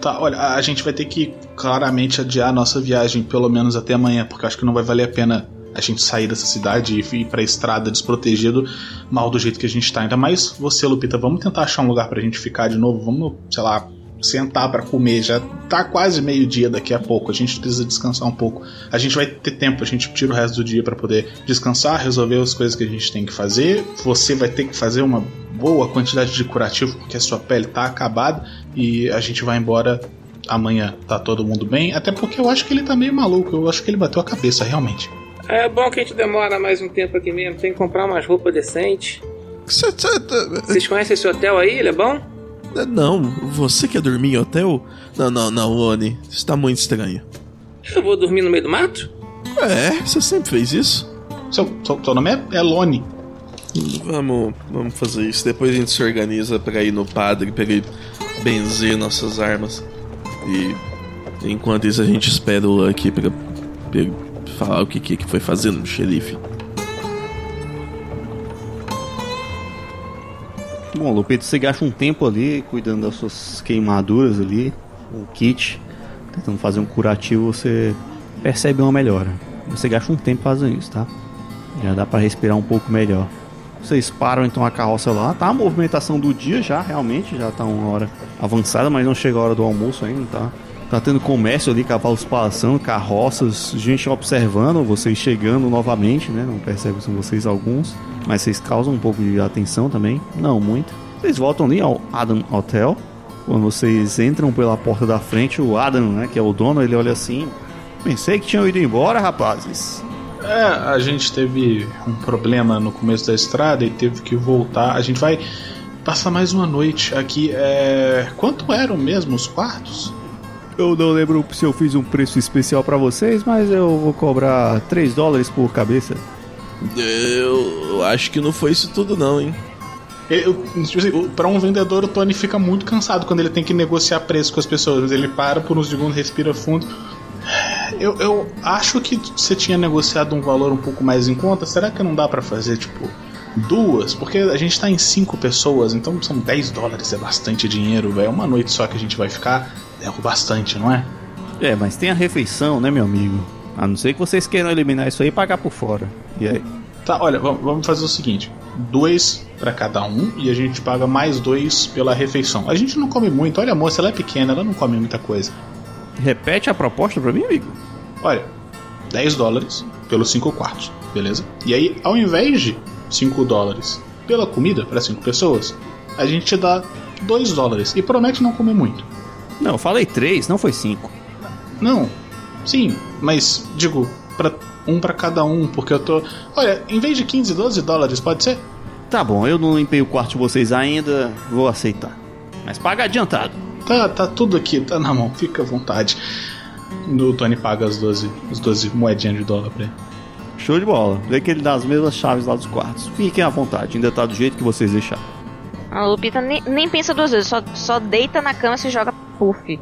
Tá, olha, a gente vai ter que claramente adiar a nossa viagem pelo menos até amanhã, porque acho que não vai valer a pena a gente sair dessa cidade e ir pra estrada desprotegido, mal do jeito que a gente tá. Ainda mais você, Lupita, vamos tentar achar um lugar pra gente ficar de novo, vamos, sei lá, sentar para comer. Já tá quase meio-dia daqui a pouco. A gente precisa descansar um pouco. A gente vai ter tempo, a gente tira o resto do dia para poder descansar, resolver as coisas que a gente tem que fazer. Você vai ter que fazer uma boa quantidade de curativo porque a sua pele tá acabada e a gente vai embora amanhã. Tá todo mundo bem? Até porque eu acho que ele tá meio maluco. Eu acho que ele bateu a cabeça realmente. É bom que a gente demora mais um tempo aqui mesmo. Tem que comprar umas roupas decentes. Vocês conhecem esse hotel aí? Ele é bom? Não, você quer dormir em hotel? Não, não, não, Oni. Está muito estranho. Eu vou dormir no meio do mato? É, você sempre fez isso. Seu, seu, seu nome é, é Lone. Vamos, vamos fazer isso. Depois a gente se organiza para ir no padre, para ele benzer nossas armas. E enquanto isso a gente espera o Lucky pra, pra falar o que, que foi fazendo no xerife. Bom, Lupito, você gasta um tempo ali cuidando das suas queimaduras ali, o kit, tentando fazer um curativo, você percebe uma melhora. Você gasta um tempo fazendo isso, tá? Já dá para respirar um pouco melhor. Vocês param então a carroça lá, tá a movimentação do dia já, realmente, já tá uma hora avançada, mas não chega a hora do almoço ainda, tá? Tá tendo comércio ali, cavalos passando, carroças, gente observando, vocês chegando novamente, né? Não percebem são vocês alguns, mas vocês causam um pouco de atenção também, não muito. Vocês voltam ali ao Adam Hotel. Quando vocês entram pela porta da frente, o Adam, né, que é o dono, ele olha assim: Pensei que tinham ido embora, rapazes. É, a gente teve um problema no começo da estrada e teve que voltar. A gente vai passar mais uma noite aqui. É... Quanto eram mesmo os quartos? Eu não lembro se eu fiz um preço especial para vocês, mas eu vou cobrar 3 dólares por cabeça. Eu acho que não foi isso tudo não, hein? Eu, tipo assim, para um vendedor, o Tony fica muito cansado quando ele tem que negociar preço com as pessoas. Ele para por uns segundos, respira fundo. Eu, eu acho que você tinha negociado um valor um pouco mais em conta. Será que não dá para fazer, tipo, duas? Porque a gente tá em cinco pessoas, então são 10 dólares, é bastante dinheiro, É uma noite só que a gente vai ficar. É bastante, não é? É, mas tem a refeição, né, meu amigo? A não ser que vocês queiram eliminar isso aí e pagar por fora. E aí? Tá, olha, vamos fazer o seguinte: dois para cada um e a gente paga mais dois pela refeição. A gente não come muito, olha a moça, ela é pequena, ela não come muita coisa. Repete a proposta para mim, amigo. Olha, 10 dólares pelos 5 quartos, beleza? E aí, ao invés de 5 dólares pela comida para 5 pessoas, a gente te dá 2 dólares e promete não comer muito. Não, eu falei 3, não foi 5. Não, sim, mas digo, para um para cada um, porque eu tô. Olha, em vez de 15, 12 dólares, pode ser? Tá bom, eu não limpei o quarto de vocês ainda, vou aceitar. Mas paga adiantado. Tá, tá tudo aqui, tá na mão, fica à vontade. O Tony paga as 12, as 12 moedinhas de dólar pra ele. Show de bola. Vê que ele dá as mesmas chaves lá dos quartos. Fiquem à vontade, ainda tá do jeito que vocês deixaram. A Lupita nem, nem pensa duas vezes, só, só deita na cama e se joga puff.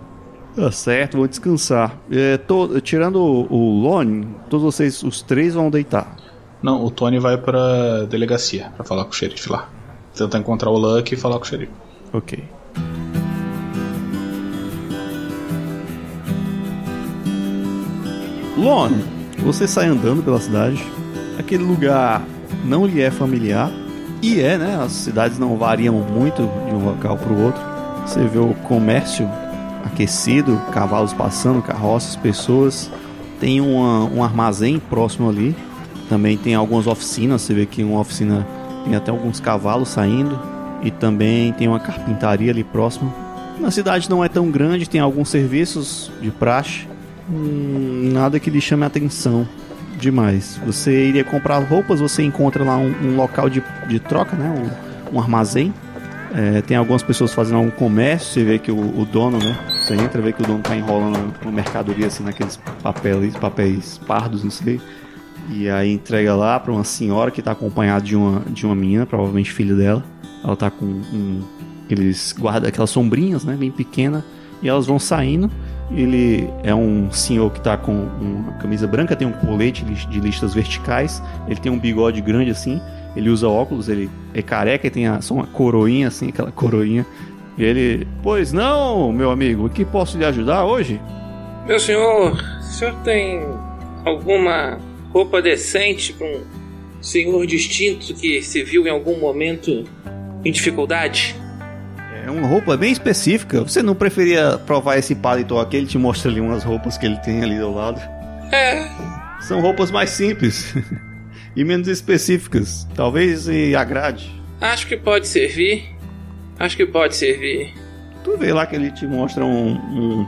Tá certo, vou descansar. É, tô, tirando o, o Lone, todos vocês, os três vão deitar. Não, o Tony vai pra delegacia pra falar com o xerife lá. tentar encontrar o Luck e falar com o xerife. Ok. Lon, você sai andando pela cidade. Aquele lugar não lhe é familiar. E é, né? As cidades não variam muito de um local para o outro. Você vê o comércio aquecido, cavalos passando, carroças, pessoas. Tem uma, um armazém próximo ali. Também tem algumas oficinas. Você vê que uma oficina tem até alguns cavalos saindo. E também tem uma carpintaria ali próximo. Na cidade não é tão grande, tem alguns serviços de praxe. Hum, nada que lhe chame a atenção demais. Você iria comprar roupas, você encontra lá um, um local de, de troca, né? Um, um armazém. É, tem algumas pessoas fazendo algum comércio, você vê que o, o dono, né? Você entra, vê que o dono tá enrolando uma mercadoria assim naqueles papéis, papéis pardos, não sei. E aí entrega lá para uma senhora que tá acompanhada de uma, de uma menina, provavelmente filha dela. Ela tá com um, aqueles guarda aquelas sombrinhas, né, bem pequena, e elas vão saindo. Ele é um senhor que tá com uma camisa branca, tem um colete de listas verticais, ele tem um bigode grande assim, ele usa óculos, ele é careca e tem a, só uma coroinha assim, aquela coroinha. E ele, pois não, meu amigo, o que posso lhe ajudar hoje? Meu senhor, o senhor tem alguma roupa decente para um senhor distinto que se viu em algum momento em dificuldade? É uma roupa bem específica. Você não preferia provar esse paletó aqui? Ele te mostra ali umas roupas que ele tem ali do lado. É, São roupas mais simples e menos específicas. Talvez lhe agrade. acho que pode servir. Acho que pode servir. Tu vê lá que ele te mostra um, um,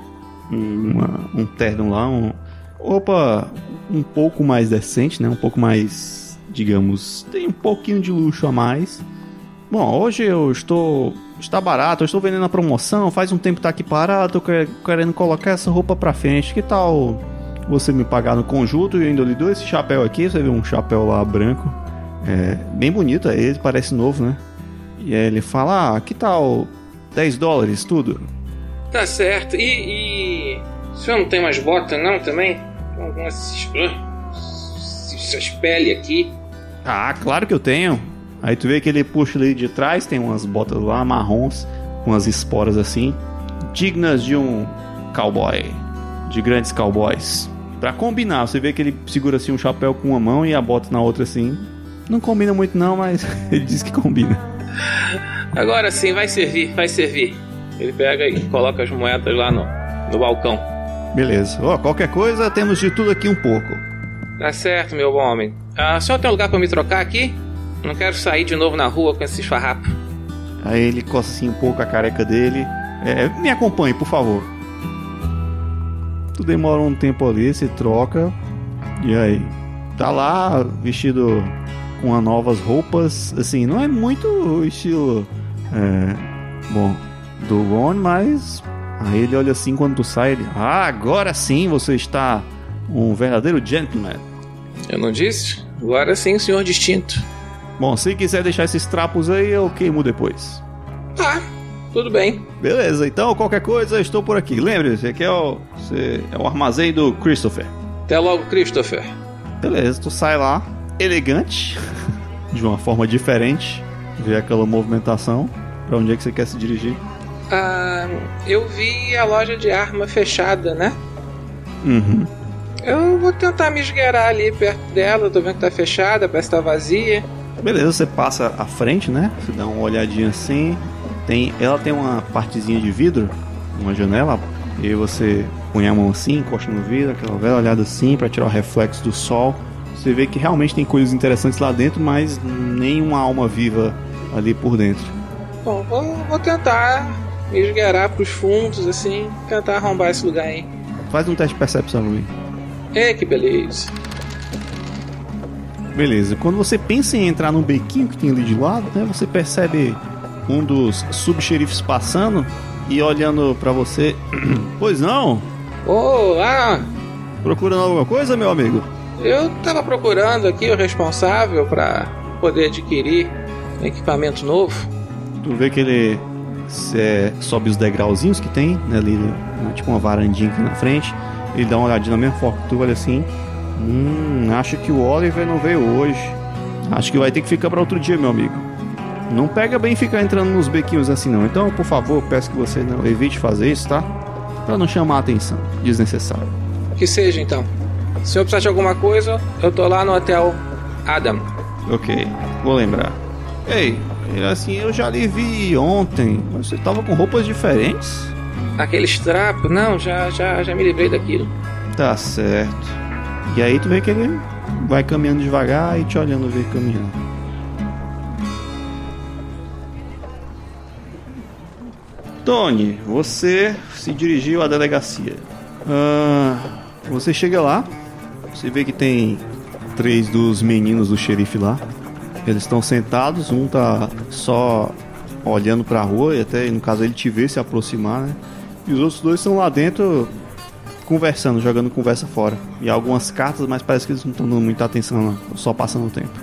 um, uma- um terno lá, um, roupa um pouco mais decente, né? Um pouco mais, digamos, tem um pouquinho de luxo a mais. Bom, hoje eu estou. Está barato, eu estou vendendo a promoção, faz um tempo que tá aqui parado, que- querendo colocar essa roupa pra frente. Que tal você me pagar no conjunto e eu ainda lhe dou esse chapéu aqui? Você vê um chapéu lá branco. É, bem bonito, ele parece novo, né? E aí ele fala, ah, que tal 10 dólares, tudo? Tá certo. E, e... O senhor não tem mais bota não também? Algumas... Essas peles aqui. Ah, claro que eu tenho. Aí tu vê que ele puxa ali de trás, tem umas botas lá marrons, com umas esporas assim, dignas de um cowboy, de grandes cowboys. Pra combinar, você vê que ele segura assim um chapéu com uma mão e a bota na outra assim. Não combina muito não, mas ele diz que combina. Agora sim, vai servir, vai servir. Ele pega e coloca as moedas lá no, no balcão. Beleza. Ó, qualquer coisa, temos de tudo aqui um pouco. Tá certo, meu bom homem. Ah, senhor tem um lugar pra me trocar aqui? Não quero sair de novo na rua com esses farrapos. Aí ele coça assim um pouco a careca dele. É, me acompanhe, por favor. Tu demora um tempo ali, se troca. E aí? Tá lá, vestido com as novas roupas. Assim, não é muito o estilo. É, bom, do Ron, mas. Aí ele olha assim quando tu sai. Ele, ah, agora sim você está um verdadeiro gentleman. Eu não disse? Agora sim, senhor distinto. Bom, se quiser deixar esses trapos aí, eu queimo depois. Tá, tudo bem. Beleza, então qualquer coisa, estou por aqui. Lembre-se, aqui é o, é o armazém do Christopher. Até logo, Christopher. Beleza, tu sai lá, elegante, de uma forma diferente, vê aquela movimentação. Pra onde é que você quer se dirigir? Ah, eu vi a loja de arma fechada, né? Uhum. Eu vou tentar me esgueirar ali perto dela. Tô vendo que tá fechada, parece que tá vazia. Beleza, você passa à frente, né? Você dá uma olhadinha assim. Tem, ela tem uma partezinha de vidro, uma janela. E você põe a mão assim, encosta no vidro, aquela velha olhada assim pra tirar o reflexo do sol. Você vê que realmente tem coisas interessantes lá dentro, mas nenhuma alma viva ali por dentro. Bom, vou, vou tentar me esgueirar pros fundos, assim, tentar arrombar esse lugar aí. Faz um teste de percepção mim. É, que beleza. Beleza, quando você pensa em entrar num bequinho que tem ali de lado, né, você percebe um dos subxerifes passando e olhando pra você. pois não? Ah, Procurando alguma coisa, meu amigo? eu tava procurando aqui o responsável pra poder adquirir equipamento novo. Tu vê que ele sobe os degrauzinhos que tem, né, ali, né, tipo uma varandinha aqui na frente. Ele dá uma olhadinha na mesma forma que tu, olha assim. Hum, acho que o Oliver não veio hoje. Acho que vai ter que ficar pra outro dia, meu amigo. Não pega bem ficar entrando nos bequinhos assim não. Então, por favor, peço que você não evite fazer isso, tá? Pra não chamar a atenção desnecessário. Que seja então. Se eu precisar de alguma coisa, eu tô lá no hotel Adam. Ok, vou lembrar. Ei, assim, eu já lhe vi ontem. Você tava com roupas diferentes? Aqueles trapos, não, já, já, já me livrei daquilo. Tá certo. E aí tu vê que ele vai caminhando devagar e te olhando ver caminhando. Tony, você se dirigiu à delegacia. Ah, você chega lá, você vê que tem três dos meninos do xerife lá. Eles estão sentados, um tá só olhando pra rua e até no caso ele te vê se aproximar, né? E os outros dois estão lá dentro conversando, jogando conversa fora. E algumas cartas, mas parece que eles não estão dando muita atenção não, só passando o tempo.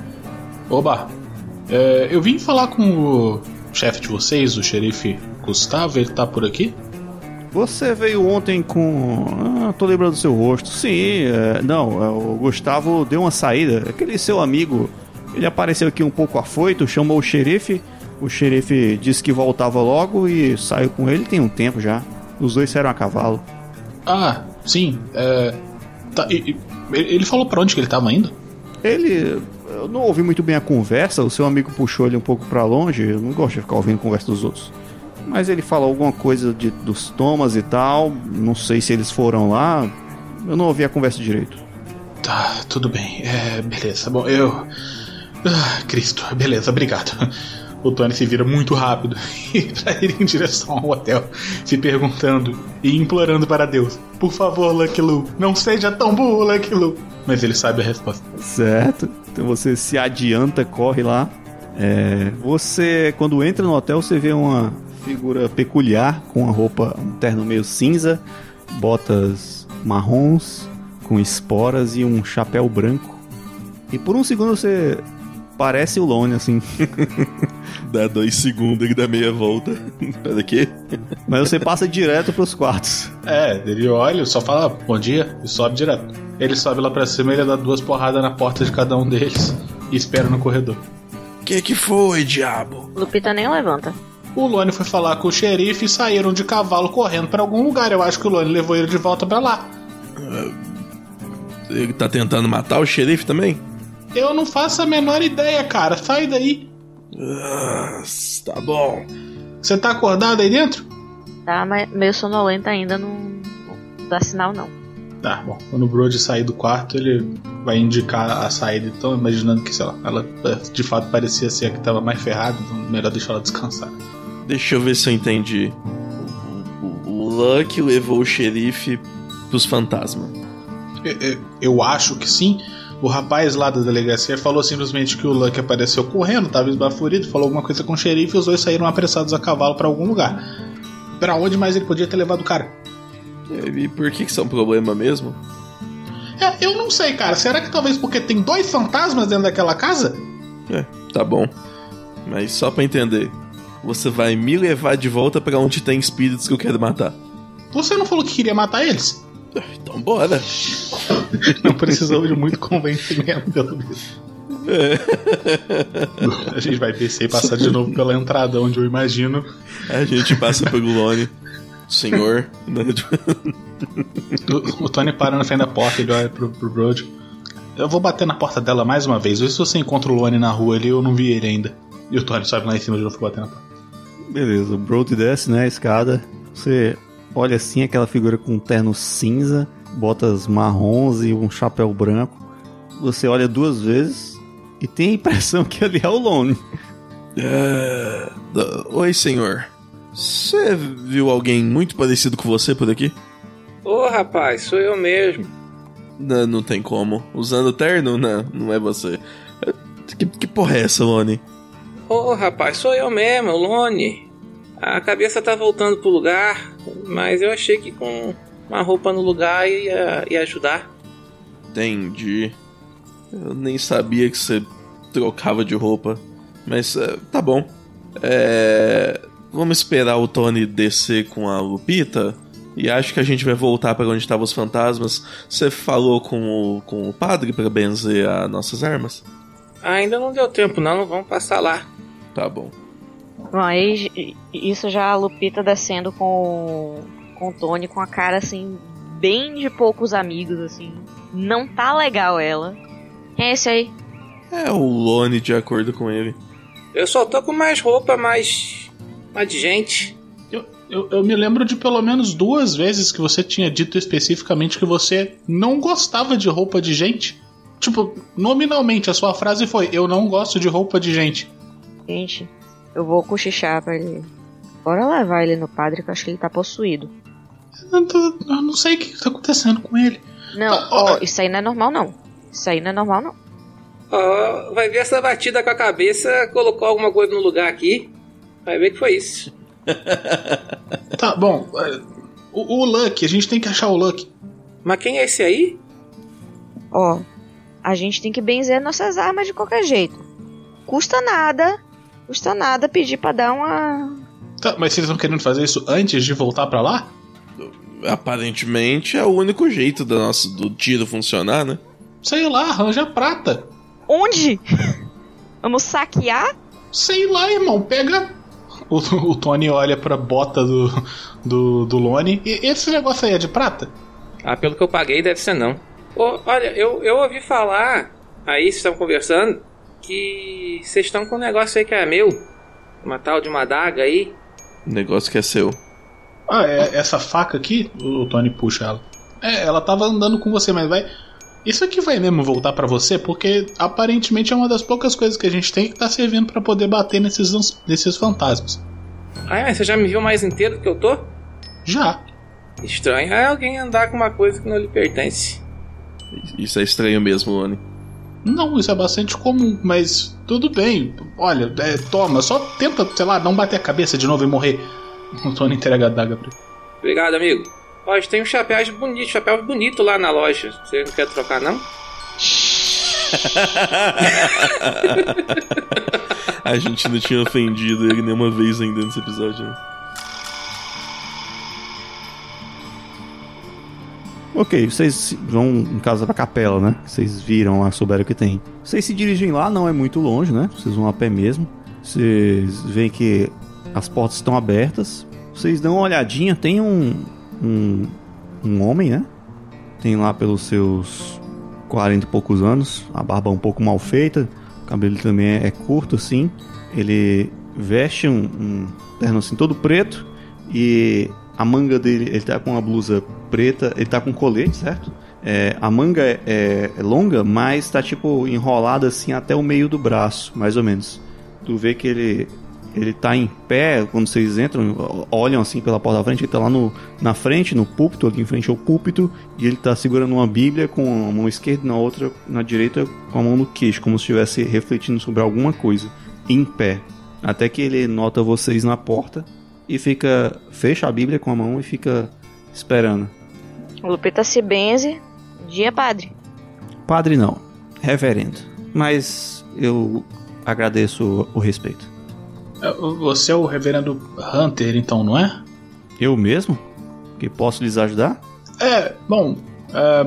Oba, é, eu vim falar com o chefe de vocês, o xerife Gustavo, ele tá por aqui? Você veio ontem com. Ah, tô lembrando do seu rosto. Sim, é, não, é, o Gustavo deu uma saída. Aquele seu amigo, ele apareceu aqui um pouco afoito, chamou o xerife. O xerife disse que voltava logo e saiu com ele tem um tempo já. Os dois saíram a cavalo. Ah, sim, é. Tá, e- e- ele falou pra onde que ele tava indo? Ele. Eu não ouvi muito bem a conversa, o seu amigo puxou ele um pouco pra longe. Eu não gosto de ficar ouvindo a conversa dos outros. Mas ele falou alguma coisa de, dos Thomas e tal. Não sei se eles foram lá. Eu não ouvi a conversa direito. Tá, tudo bem. É, beleza. Bom, eu. Ah, Cristo, beleza, obrigado. O Tony se vira muito rápido pra ir em direção ao hotel, se perguntando e implorando para Deus: Por favor, Lucky Lu, não seja tão burro, Lucky Lu. Mas ele sabe a resposta. Certo. Então você se adianta, corre lá. É, você, quando entra no hotel, você vê uma figura peculiar com a roupa, um terno meio cinza, botas marrons com esporas e um chapéu branco. E por um segundo você parece o Lone, assim. Dá dois segundos e dá meia volta. Pera aqui. Mas você passa direto pros quartos. É, ele olha, só fala bom dia e sobe direto. Ele sobe lá pra cima, ele dá duas porradas na porta de cada um deles e espera no corredor. Que que foi, diabo? Lupita nem levanta. O Lone foi falar com o xerife e saíram de cavalo correndo pra algum lugar. Eu acho que o Lone levou ele de volta pra lá. Ele tá tentando matar o xerife também? Eu não faço a menor ideia, cara. Sai daí. Ah, tá bom. Você tá acordado aí dentro? Tá mas meio sonolenta ainda, não, não dá sinal não. Tá, bom. Quando o Brody sair do quarto, ele vai indicar a saída. Então, imaginando que, sei lá, ela de fato parecia ser a que tava mais ferrada, então melhor deixar ela descansar. Deixa eu ver se eu entendi. O, o- o Luck levou o xerife pros fantasmas. Eu, eu- eu acho que sim. O rapaz lá da delegacia falou simplesmente que o Luck apareceu correndo, tava esbaforido, falou alguma coisa com o xerife e os dois saíram apressados a cavalo pra algum lugar. Pra onde mais ele podia ter levado o cara? E por que que isso é um problema mesmo? É, eu não sei, cara. Será que talvez porque tem dois fantasmas dentro daquela casa? É, tá bom. Mas só pra entender, você vai me levar de volta pra onde tem espíritos que eu quero matar. Você não falou que queria matar eles? Então bora. Não precisou de muito convencimento, pelo visto. A gente vai descer e passar de novo pela entrada, onde eu imagino. A gente passa pelo Lone. Senhor. O, o Tony para na frente da porta e ele olha pro, pro Brody. Eu vou bater na porta dela mais uma vez. Vê se você encontra o Lone na rua ali, eu não vi ele ainda. E o Tony sobe lá em cima de novo pra bater na porta. Beleza, o Brody desce, né, a escada. Você olha assim aquela figura com um terno cinza, botas marrons e um chapéu branco. Você olha duas vezes e tem a impressão que ali é o Lone. É, Oi, senhor. Você viu alguém muito parecido com você por aqui? Ô rapaz, sou eu mesmo. Não, não tem como. Usando terno? Não, não é você. É, Que, que porra é essa, Lone? Ô rapaz, sou eu mesmo, o Lone. A cabeça tá voltando pro lugar, mas eu achei que com uma roupa no lugar ia, ia ajudar. Entendi. Eu nem sabia que você trocava de roupa. Mas é, tá bom. É, Vamos esperar o Tony descer com a Lupita. E acho que a gente vai voltar para onde estavam os fantasmas. Você falou com o, com o padre para benzer as nossas armas? Ainda não deu tempo não, vamos passar lá. Tá bom. Bom, aí isso já a Lupita descendo com, com o Tony com a cara assim, bem de poucos amigos, assim. Não tá legal ela. Quem é esse aí? É o Lone de acordo com ele. Eu só tô com mais roupa, mais. mais de gente. Eu, eu, eu me lembro de pelo menos duas vezes que você tinha dito especificamente que você não gostava de roupa de gente. Tipo, nominalmente, a sua frase foi: Eu não gosto de roupa de gente. Gente, eu vou cochichar pra ele. Bora levar ele no padre que eu acho que ele tá possuído. Eu, tô- eu não sei o que tá acontecendo com ele. Não, Ah, ó, ah. isso aí não é normal não. Isso aí não é normal não. Ó, vai ver essa batida com a cabeça, colocou alguma coisa no lugar aqui. Vai ver que foi isso. Tá, bom. é, O, o Lucky, a gente tem que achar o Lucky. Mas quem é esse aí? Ó, a gente tem que benzer nossas armas de qualquer jeito. Custa nada, custa nada pedir pra dar uma. Tá, mas vocês estão querendo fazer isso antes de voltar pra lá? Aparentemente é o único jeito do nosso do tiro funcionar, né? Sei lá, arranja prata. Onde? Vamos saquear? Sei lá, irmão, pega. O, o Tony olha pra bota do, do, do Lone. E esse negócio aí é de prata? Ah, pelo que eu paguei, deve ser não. Ô, olha, eu, eu ouvi falar, aí vocês estão conversando, que vocês estão com um negócio aí que é meu. Uma tal de uma adaga aí. O negócio que é seu. Ah, é essa faca aqui? O Tony puxa ela. É, ela tava andando com você, mas vai. Isso aqui vai mesmo voltar pra você, porque aparentemente é uma das poucas coisas que a gente tem que tá servindo pra poder bater nesses, nesses fantasmas. Ah, é? Você já me viu mais inteiro do que eu tô? Já. Estranho é alguém andar com uma coisa que não lhe pertence. Isso é estranho mesmo, Lone. Não, isso é bastante comum, mas tudo bem. Olha, é, toma, só tenta, sei lá, não bater a cabeça de novo e morrer. O Tony entrega a daga pra ele. Obrigado, amigo. Ó, tem uns chapéus bonitos, chapéu bonito lá na loja. Você não quer trocar, não? A gente não tinha ofendido ele nenhuma vez ainda nesse episódio, né? Ok, vocês vão em casa pra capela, né? Vocês viram lá, souberam que tem. Vocês se dirigem lá, não é muito longe, né? Vocês vão a pé mesmo. Vocês veem que as portas estão abertas. Vocês dão uma olhadinha, tem um, um, um homem, né? Tem lá pelos seus 40 e poucos anos, a barba um pouco mal feita, o cabelo também é, é curto assim. Ele veste um, um terno assim todo preto e a manga dele, ele tá com uma blusa preta, ele tá com colete, certo? É, a manga é, é- é longa, mas tá tipo enrolada assim até o meio do braço, mais ou menos. Tu vê que ele ele tá em pé quando vocês entram, olham assim pela porta da frente, ele tá lá no, na frente, no púlpito, ali em frente ao púlpito, e ele tá segurando uma bíblia com a mão esquerda e na outra, na direita, com a mão no queixo, como se estivesse refletindo sobre alguma coisa, em pé. Até que ele nota vocês na porta e fica. fecha a bíblia com a mão e fica esperando. O Lupita se benze. Dia, padre. Padre não, reverendo. Mas eu agradeço o respeito. É, Você é o reverendo Hunter, então, não é? Eu mesmo? Que posso lhes ajudar? É, bom. é,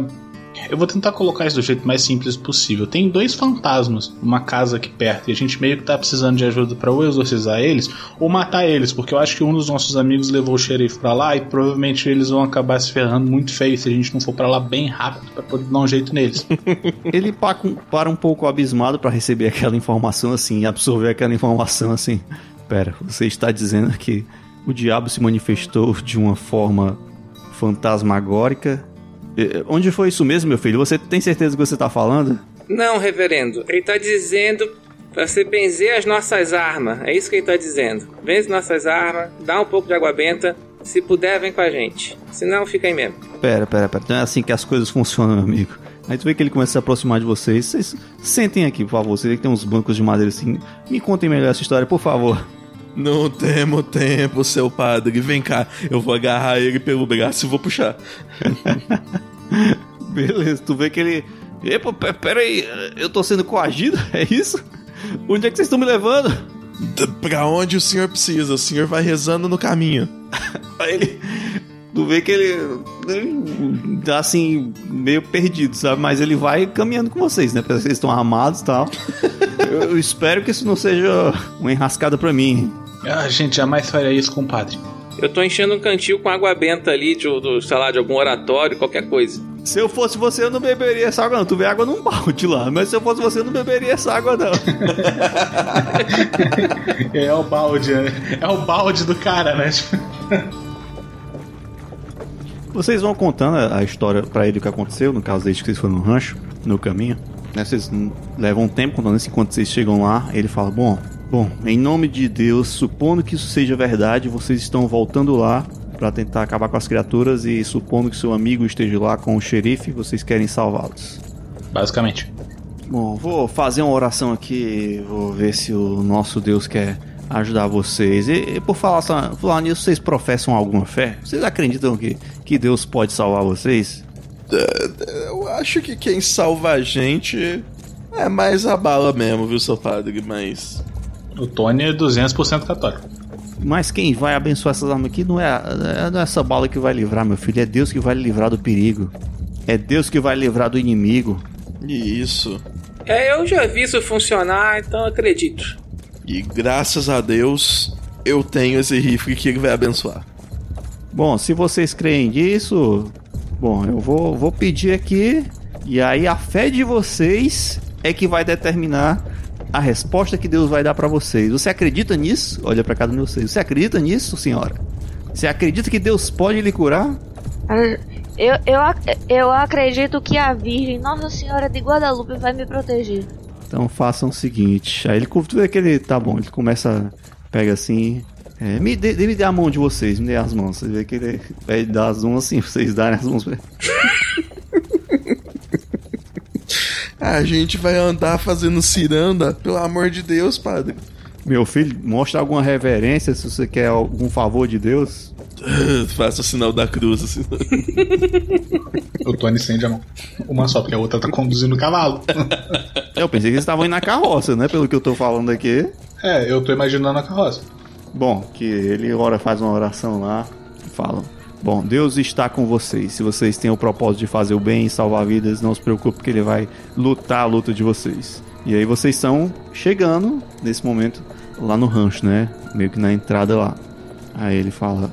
eu vou tentar colocar isso do jeito mais simples possível. Tem dois fantasmas numa casa aqui perto e a gente meio que tá precisando de ajuda pra ou exorcizar eles ou matar eles, porque eu acho que um dos nossos amigos levou o xerife pra lá e provavelmente eles vão acabar se ferrando muito feio se a gente não for pra lá bem rápido pra poder dar um jeito neles. Ele para um pouco abismado para receber aquela informação assim, absorver aquela informação assim. Pera, você está dizendo que o diabo se manifestou de uma forma fantasmagórica? Onde foi isso mesmo, meu filho? Você tem certeza do que você está falando? Não, reverendo. Ele tá dizendo pra você benzer as nossas armas. É isso que ele tá dizendo. Benze nossas armas, dá um pouco de água benta. Se puder, vem com a gente. Se não, fica aí mesmo. Pera, pera, pera. Não é assim que as coisas funcionam, meu amigo. Aí tu vê que ele começa a se aproximar de vocês. Vocês sentem aqui, por favor. Você vê que tem uns bancos de madeira assim. Me contem melhor essa história, por favor. Não temos tempo, seu padre. Vem cá, eu vou agarrar ele pelo braço e vou puxar. Beleza, tu vê que ele. Epa, pe- pera aí, eu tô sendo coagido? É isso? Onde é que vocês estão me levando? Pra onde o senhor precisa? O senhor vai rezando no caminho. Aí ele. Tu vê que ele. ele tá assim, meio perdido, sabe? Mas ele vai caminhando com vocês, né? Parece que vocês estão armados e tal. Eu espero que isso não seja uma enrascada pra mim. A gente jamais faria isso com o padre. Eu tô enchendo um cantil com água benta ali, de, do, sei lá, de algum oratório, qualquer coisa. Se eu fosse você, eu não beberia essa água, não. Tu vê água num balde lá. Mas se eu fosse você, eu não beberia essa água, não. É o balde, né? É o balde do cara, né? Vocês vão contando a história pra ele o que aconteceu, no caso desde que vocês foram no rancho, no caminho. Né? Vocês levam um tempo contando isso, enquanto vocês chegam lá, ele fala, bom, bom, em nome de Deus, supondo que isso seja verdade, vocês estão voltando lá pra tentar acabar com as criaturas e supondo que seu amigo esteja lá com o xerife, vocês querem salvá-los. Basicamente. Bom, vou fazer uma oração aqui, vou ver se o nosso Deus quer ajudar vocês. E, e por falar, só- falar nisso, vocês professam alguma fé? Vocês acreditam que, que Deus pode salvar vocês? Eu acho que quem salva a gente é mais a bala mesmo, viu, seu padre? Mas. O Tony é 200% católico. Mas quem vai abençoar essas armas aqui não é, é- não é essa bala que vai livrar, meu filho. É Deus que vai lhe livrar do perigo. É Deus que vai livrar do inimigo. Isso. É, eu já vi isso funcionar, então eu acredito. E graças a Deus eu tenho esse rifle que ele vai abençoar. Bom, se vocês creem nisso, bom, eu vou, vou pedir aqui. E aí a fé de vocês é que vai determinar a resposta que Deus vai dar pra vocês. Você acredita nisso? Olha pra cada um de vocês. Você acredita nisso, senhora? Você acredita que Deus pode lhe curar? Eu, eu, ac- eu acredito que a Virgem Nossa Senhora de Guadalupe vai me proteger. Então façam o seguinte. Aí ele tu vê que ele tá bom, ele começa, pega assim. é, me, dê, me dê a mão de vocês, me dê as mãos. Você vê que ele vai dar as mãos assim, vocês darem as mãos pra ele. A gente vai andar fazendo ciranda, pelo amor de Deus, padre. Meu filho, mostra alguma reverência se você quer algum favor de Deus. Faça o sinal da cruz, assim. O Tony estende a mão. Uma só, porque a outra tá conduzindo o cavalo. Eu pensei que eles estavam indo na carroça, né? Pelo que eu tô falando aqui. É, eu tô imaginando a carroça. Bom, que ele ora faz uma oração lá e fala: Bom, Deus está com vocês. Se vocês têm o propósito de fazer o bem e salvar vidas, não se preocupe que ele vai lutar a luta de vocês. E aí vocês estão chegando nesse momento lá no rancho, né? Meio que na entrada lá. Aí ele fala: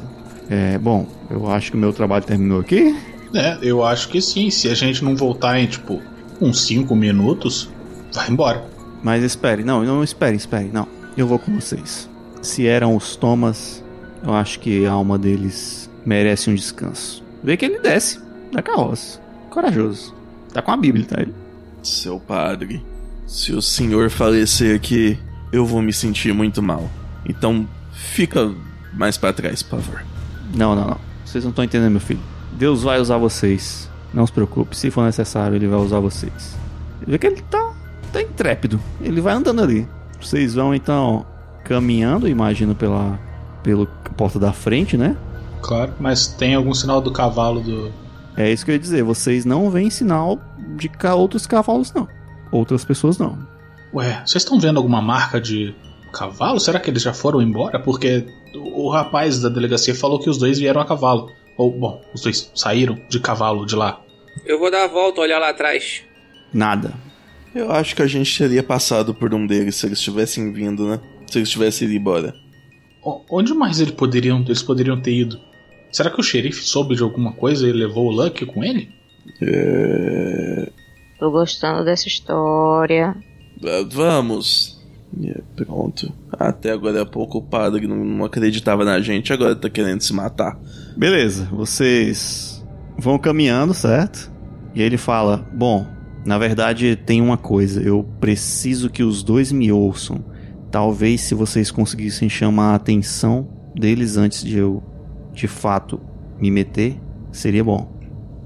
é, Bom, eu acho que o meu trabalho terminou aqui. É, eu acho que sim. Se a gente não voltar em, tipo, uns 5 minutos, vai embora. Mas espere, não, não espere, espere, não. Eu vou com vocês. Se eram os Thomas, eu acho que a alma deles merece um descanso. Vê que ele desce da carroça. Corajoso. Tá com a Bíblia, tá ele? Seu padre, se o senhor falecer aqui, eu vou me sentir muito mal. Então, fica mais pra trás, por favor. Não, não, não. Vocês não estão entendendo, meu filho. Deus vai usar vocês. Não se preocupe. Se for necessário, ele vai usar vocês. Vê que ele tá, tá intrépido. Ele vai andando ali. Vocês vão então caminhando, imagino, pela pela porta da frente, né? Claro, mas tem algum sinal do cavalo do. É isso que eu ia dizer. Vocês não veem sinal de ca- outros cavalos, não. Outras pessoas, não. Ué, vocês estão vendo alguma marca de cavalo? Será que eles já foram embora? Porque o rapaz da delegacia falou que os dois vieram a cavalo. Ou, bom, os dois saíram de cavalo de lá. Eu vou dar a volta, olhar lá atrás. Nada. Eu acho que a gente teria passado por um deles se eles tivessem vindo, né? Se eles tivessem ido embora. O- Onde mais eles poderiam, eles poderiam ter ido? Será que o xerife soube de alguma coisa e levou o Lucky com ele? É... Tô gostando dessa história. ah, Vamos. É, pronto. Até agora há pouco o padre não, não acreditava na gente, agora tá querendo se matar. Beleza, vocês vão caminhando, certo? E aí ele fala: Bom, na verdade tem uma coisa, eu preciso que os dois me ouçam. Talvez se vocês conseguissem chamar a atenção deles antes de eu, de fato, me meter, seria bom.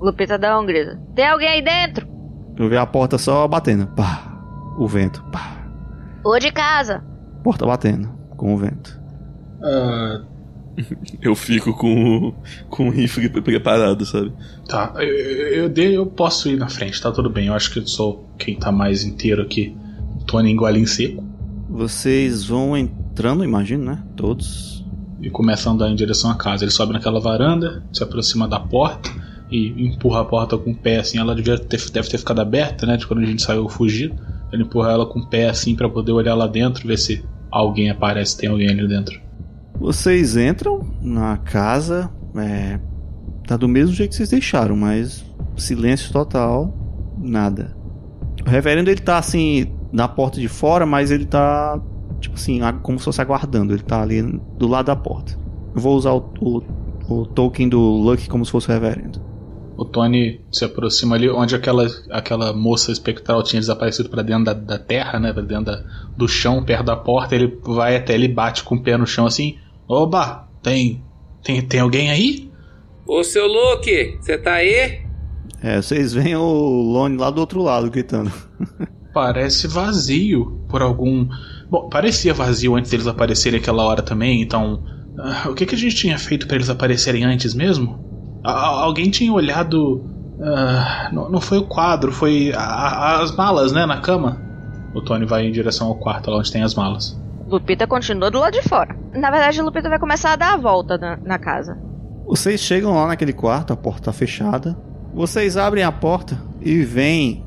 Lupita dá um grito. Tem alguém aí dentro? Eu vejo a porta só batendo. Pá. O vento. Pá. Ou de casa? Porta batendo. Com o vento. Ah, Eu fico com, o- com o rifle pre- preparado, sabe? tá, eu, eu, eu posso ir na frente, tá tudo bem. Eu acho que eu sou quem tá mais inteiro aqui. Tony engole em seco Vocês vão entrando, imagino, né? Todos. E começa a andar em direção à casa. Ele sobe naquela varanda, se aproxima da porta e empurra a porta com o pé assim. Ela devia ter, deve ter ficado aberta, né? De quando a gente saiu fugido. Ele empurra ela com o pé assim pra poder olhar lá dentro, ver se alguém aparece, tem alguém ali dentro. Vocês entram na casa, é, tá do mesmo jeito que vocês deixaram, mas silêncio total, nada. O reverendo ele tá assim na porta de fora, mas ele tá tipo assim, como se fosse aguardando, ele tá ali do lado da porta. Eu vou usar o, o, o token do Luck como se fosse o reverendo. O Tony se aproxima ali onde aquela, aquela moça espectral tinha desaparecido pra dentro da, da terra, né? Pra dentro da- do chão, perto da porta. Ele vai até ele e bate com o pé no chão assim. Oba, tem, tem, tem alguém aí? Ô seu Luke, você tá aí? É, vocês veem o Lone lá do outro lado gritando. Parece vazio por algum. Bom, parecia vazio antes deles aparecerem aquela hora também, então. ah, o que, que a gente tinha feito pra eles aparecerem antes mesmo? A- alguém tinha olhado. ah, não, não foi o quadro, foi a- a- as malas, né, na cama? O Tony vai em direção ao quarto, lá onde tem as malas. Lupita continua do lado de fora. Na verdade, Lupita vai começar a dar a volta na, na casa. Vocês chegam lá naquele quarto, a porta tá fechada. Vocês abrem a porta e veem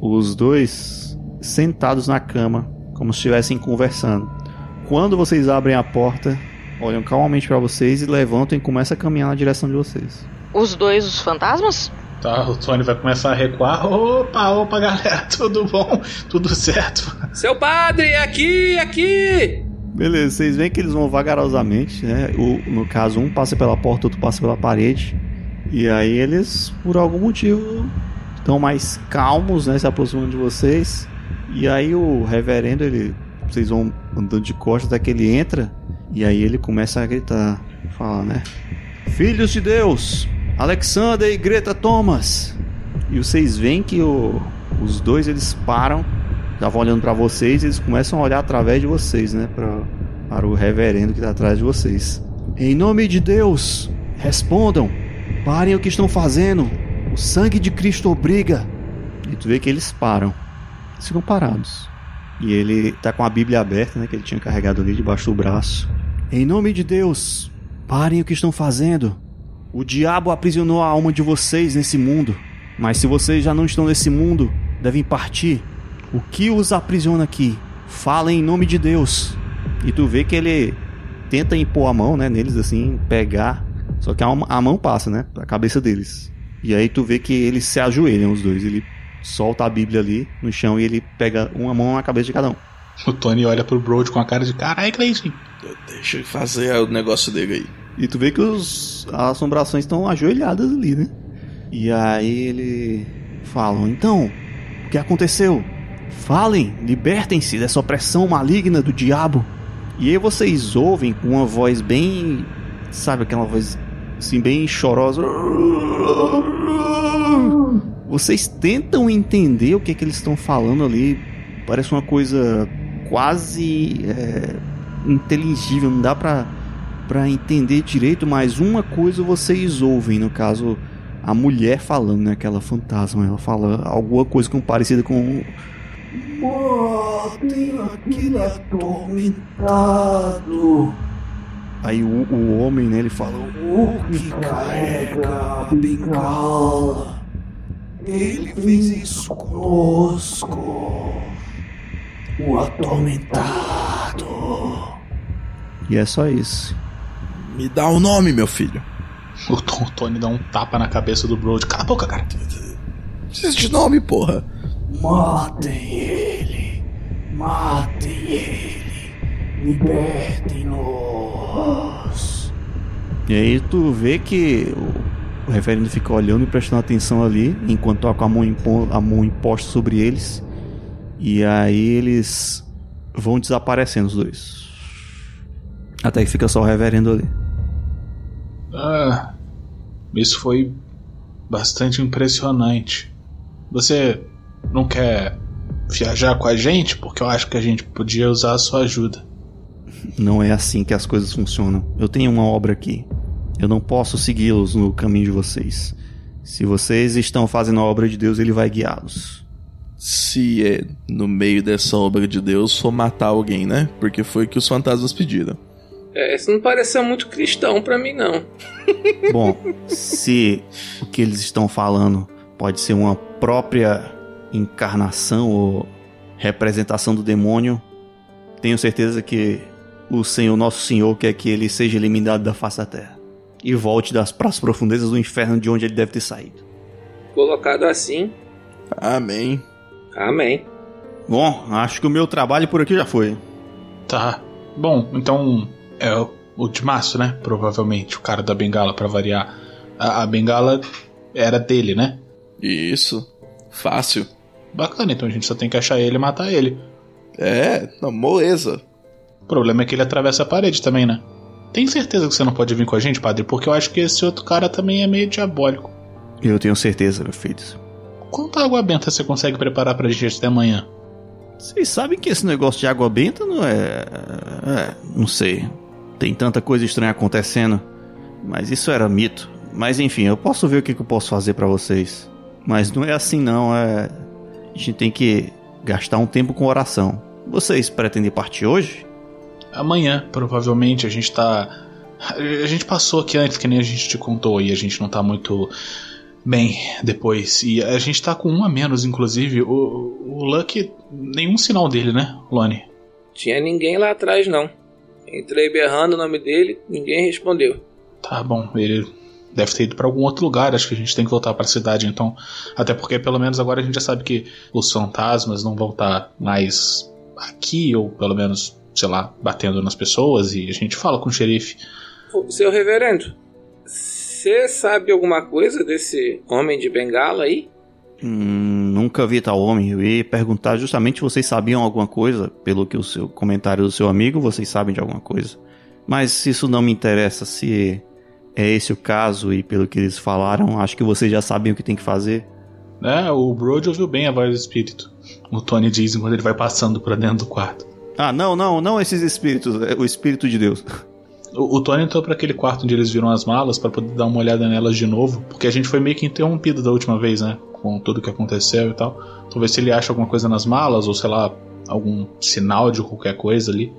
os dois sentados na cama, como se estivessem conversando. Quando vocês abrem a porta, olham calmamente pra vocês e levantam e começam a caminhar na direção de vocês. Os dois, os fantasmas? Tá, o Tony vai começar a recuar. Opa, opa, galera, tudo bom? Tudo certo? Seu padre, aqui, aqui! Beleza, vocês veem que eles vão vagarosamente, né? O, no caso, um passa pela porta, outro passa pela parede. E aí eles, por algum motivo, estão mais calmos, né? Se aproximando de vocês. E aí o reverendo, ele. Vocês vão andando de costas até que ele entra. E aí ele começa a gritar. Fala, né? Filhos de Deus! Alexander e Greta Thomas! E vocês veem que o- os dois eles param estavam olhando pra vocês eles começam a olhar através de vocês, né? Pra, para o reverendo que tá atrás de vocês. Em nome de Deus, respondam. Parem o que estão fazendo. O sangue de Cristo obriga. E tu vê que eles param. Eles ficam parados. E ele tá com a Bíblia aberta, né? Que ele tinha carregado ali debaixo do braço. Em nome de Deus, parem o que estão fazendo. O diabo aprisionou a alma de vocês nesse mundo. Mas se vocês já não estão nesse mundo, devem partir. O que os aprisiona aqui? Fala em nome de Deus. E tu vê que ele tenta impor a mão, né, neles assim, pegar. Só que a, a mão passa, né, pra cabeça deles. E aí tu vê que eles se ajoelham os dois. Ele solta a Bíblia ali no chão e ele pega uma mão na cabeça de cada um. O Tony olha pro Brody com a cara de carai, Cleiton. Deixa ele fazer o negócio dele aí. E tu vê que os, as assombrações estão ajoelhadas ali, né? E aí ele falam: Então, o que aconteceu? Falem, libertem-se dessa opressão maligna do diabo. E aí vocês ouvem com uma voz bem. Sabe aquela voz assim, bem chorosa. Vocês tentam entender o que, é que eles estão falando ali. Parece uma coisa quase é, inteligível, não dá pra, pra entender direito, mas uma coisa vocês ouvem, no caso, a mulher falando, né? Aquela fantasma, ela fala alguma coisa com, parecida com. Aquele atormentado. Aí o, o homem, né, ele fala: O que carrega a bengala? Ele fez isso conosco. O atormentado. E é só isso. Me dá o nome, meu filho. O, Tony dá um tapa na cabeça do Brody. Cala a boca, cara. Preciso de nome, porra. Matem ele. Matem ele. Libertem-nos. E aí tu vê que o, o reverendo fica olhando e prestando atenção ali, enquanto toca a mão, impo- a mão imposta sobre eles. E aí eles vão desaparecendo os dois. Até que fica só o reverendo ali. Ah, isso foi bastante impressionante. Você não quer viajar com a gente? Porque eu acho que a gente podia usar a sua ajuda. Não é assim que as coisas funcionam. Eu tenho uma obra aqui. Eu não posso segui-los no caminho de vocês. Se vocês estão fazendo a obra de Deus, ele vai guiá-los. Se é no meio dessa obra de Deus for matar alguém, né? Porque foi o que os fantasmas pediram. É, isso não pareceu muito cristão pra mim, não. Bom, se o que eles estão falando pode ser uma própria encarnação ou representação do demônio. Tenho certeza que o Senhor, nosso Senhor, quer que ele seja eliminado da face da terra e volte das pras profundezas do inferno de onde ele deve ter saído. Colocado assim, Amém. amém. Bom, acho que o meu trabalho por aqui já foi. Tá. Bom, então é o- o de março, né? Provavelmente, o cara da bengala, pra variar. A, a bengala era dele, né? Isso. Fácil. Bacana, então a gente só tem que achar ele e matar ele. É, não, moleza. O problema é que ele atravessa a parede também, né? Tem certeza que você não pode vir com a gente, padre? Porque eu acho que esse outro cara também é meio diabólico. Eu tenho certeza, meu filho. Quanta água benta você consegue preparar pra gente até amanhã? Vocês sabem que esse negócio de água benta não é. é. Não sei. Tem tanta coisa estranha acontecendo. Mas isso era mito. Mas enfim, eu posso ver o que, que eu posso fazer pra vocês. Mas não é assim não, é. A gente tem que gastar um tempo com oração. Vocês pretendem partir hoje? Amanhã, provavelmente, a gente tá. A gente passou aqui antes, que nem a gente te contou, e a gente não tá muito bem depois. E a gente tá com um a menos, inclusive. O, o Lucky. Nenhum sinal dele, né, Lone? Tinha ninguém lá atrás, não. Entrei berrando o nome dele, ninguém respondeu. Tá bom, ele deve ter ido pra algum outro lugar. Acho que a gente tem que voltar pra cidade, então. Até porque pelo menos agora a gente já sabe que os fantasmas não vão estar mais aqui, ou pelo menos, sei lá, batendo nas pessoas. E a gente fala com o xerife. Seu reverendo, você sabe alguma coisa desse homem de bengala aí? Hum, nunca vi tal homem. Eu ia perguntar justamente se vocês sabiam alguma coisa. Pelo que o seu comentário do seu amigo, vocês sabem de alguma coisa. Mas isso não me interessa se é esse o caso e pelo que eles falaram, acho que vocês já sabem o que tem que fazer. É, o Brody ouviu bem a voz do espírito. O Tony diz enquanto ele vai passando pra dentro do quarto. Ah, não, não, não esses espíritos, é o espírito de Deus. O, o Tony entrou pra aquele quarto onde eles viram as malas pra poder dar uma olhada nelas de novo, porque a gente foi meio que interrompido da última vez, né? Com tudo que aconteceu e tal. Então ver se ele acha alguma coisa nas malas, ou sei lá, algum sinal de qualquer coisa ali.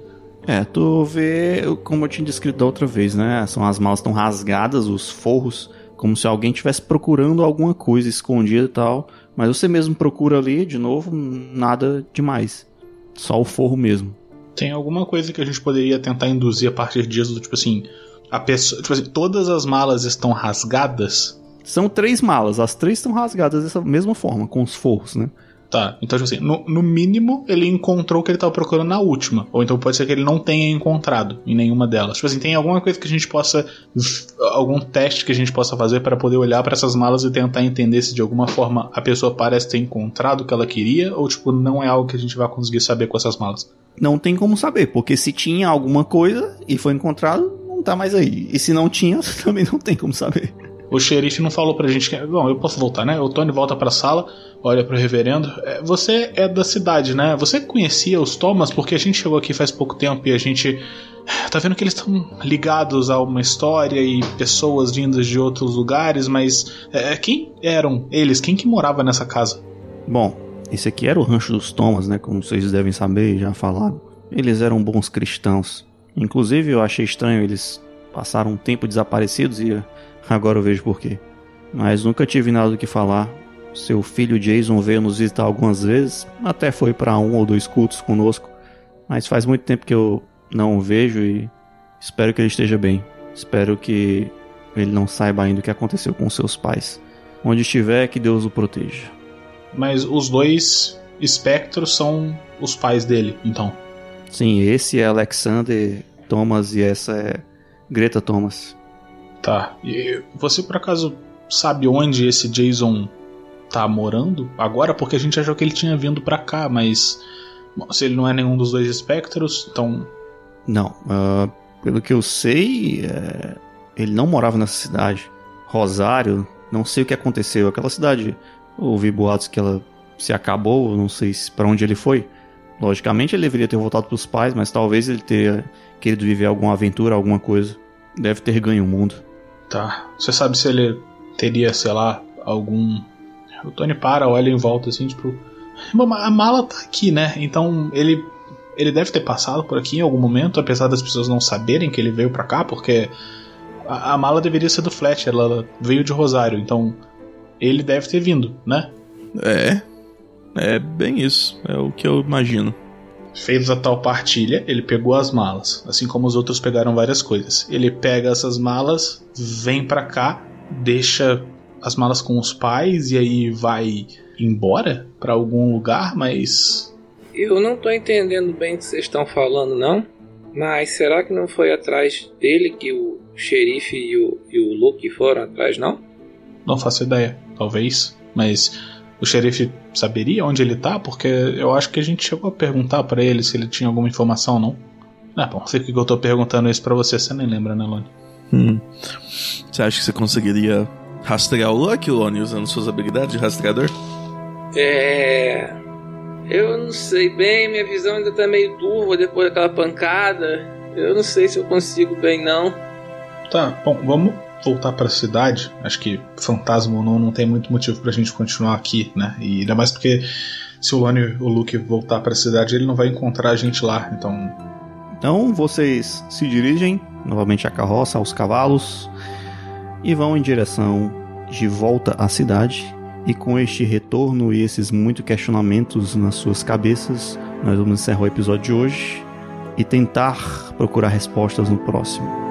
É, tu vê, como eu tinha descrito da outra vez, né? São as malas estão rasgadas, os forros, como se alguém estivesse procurando alguma coisa escondida e tal. Mas você mesmo procura ali, de novo, nada demais. Só o forro mesmo. Tem alguma coisa que a gente poderia tentar induzir a partir disso, do tipo assim, a pessoa, tipo assim, todas as malas estão rasgadas. São três malas, as três estão rasgadas dessa mesma forma, com os forros, né? Tá, então, tipo assim, no, no mínimo ele encontrou o que ele tava procurando na última. Ou então pode ser que ele não tenha encontrado em nenhuma delas. Tipo assim, tem alguma coisa que a gente possa. algum teste que a gente possa fazer para poder olhar para essas malas e tentar entender se de alguma forma a pessoa parece ter encontrado o que ela queria, ou tipo, não é algo que a gente vai conseguir saber com essas malas. Não tem como saber, porque se tinha alguma coisa e foi encontrado, não tá mais aí. E se não tinha, também não tem como saber. O xerife não falou pra gente que. Bom, eu posso voltar, né? O Tony volta pra sala, olha pro reverendo. É, Você é da cidade, né? Você conhecia os Thomas? Porque a gente chegou aqui faz pouco tempo e a gente. Tá vendo que eles estão ligados a uma história e pessoas vindas de outros lugares, mas. é, quem eram eles? Quem que morava nessa casa? Bom, esse aqui era o rancho dos Thomas, né? Como vocês devem saber e já falaram. Eles eram bons cristãos. Inclusive, eu achei estranho eles passaram um tempo desaparecidos e agora eu vejo por quê. Mas nunca tive nada do que falar. Seu filho Jason veio nos visitar algumas vezes, até foi para um ou dois cultos conosco. Mas faz muito tempo que eu não o vejo e espero que ele esteja bem. Espero que ele não saiba ainda o que aconteceu com seus pais. Onde estiver, que Deus o proteja. Mas os dois espectros são os pais dele, então. Sim, esse é Alexander Thomas e essa é Greta Thomas. Tá. E você por acaso sabe onde esse Jason tá morando agora? Porque a gente achou que ele tinha vindo pra cá, mas. bom, se ele não é nenhum dos dois espectros, então. Não, ah, pelo que eu sei, é, ele não morava nessa cidade. Rosário, não sei o que aconteceu. Aquela cidade, ouvi boatos que ela se acabou, não sei se para onde ele foi. Logicamente ele deveria ter voltado pros pais, mas talvez ele tenha querido viver alguma aventura, alguma coisa. Deve ter ganho o mundo. Tá. Você sabe se ele teria, sei lá, algum. O Tony para, olha em volta assim, tipo. A mala tá aqui, né? Então ele. Ele deve ter passado por aqui em algum momento, apesar das pessoas não saberem que ele veio pra cá, porque a, a mala deveria ser do Fletcher, ela veio de Rosário, então ele deve ter vindo, né? É. É bem isso, é o que eu imagino. Fez a tal partilha, ele pegou as malas, assim como os outros pegaram várias coisas. Ele pega essas malas, vem pra cá, deixa as malas com os pais e aí vai embora pra algum lugar, mas Eu não tô entendendo bem o que vocês estão falando, não. Mas será que não foi atrás dele que o xerife e o, e o Luke foram atrás, não? não faço ideia, talvez, mas o xerife saberia onde ele tá, porque eu acho que a gente chegou a perguntar pra ele se ele tinha alguma informação, não? Ah, bom, sei que eu tô perguntando isso pra você, você nem lembra, né, Lone? Hum. Você acha que você conseguiria rastrear o Lucky, Lone, usando suas habilidades de rastreador? É. Eu não sei bem, minha visão ainda tá meio turva depois daquela pancada. Eu não sei se eu consigo bem, não. Tá, bom, vamos voltar pra cidade. Acho que fantasma ou não, não tem muito motivo pra gente continuar aqui, né? E ainda mais porque se o Lone e o Luke voltar pra cidade, ele não vai encontrar a gente lá, então. Então vocês se dirigem novamente à carroça, aos cavalos e vão em direção de volta à cidade. E com este retorno e esses muitos questionamentos nas suas cabeças, nós vamos encerrar o episódio de hoje e tentar procurar respostas no próximo.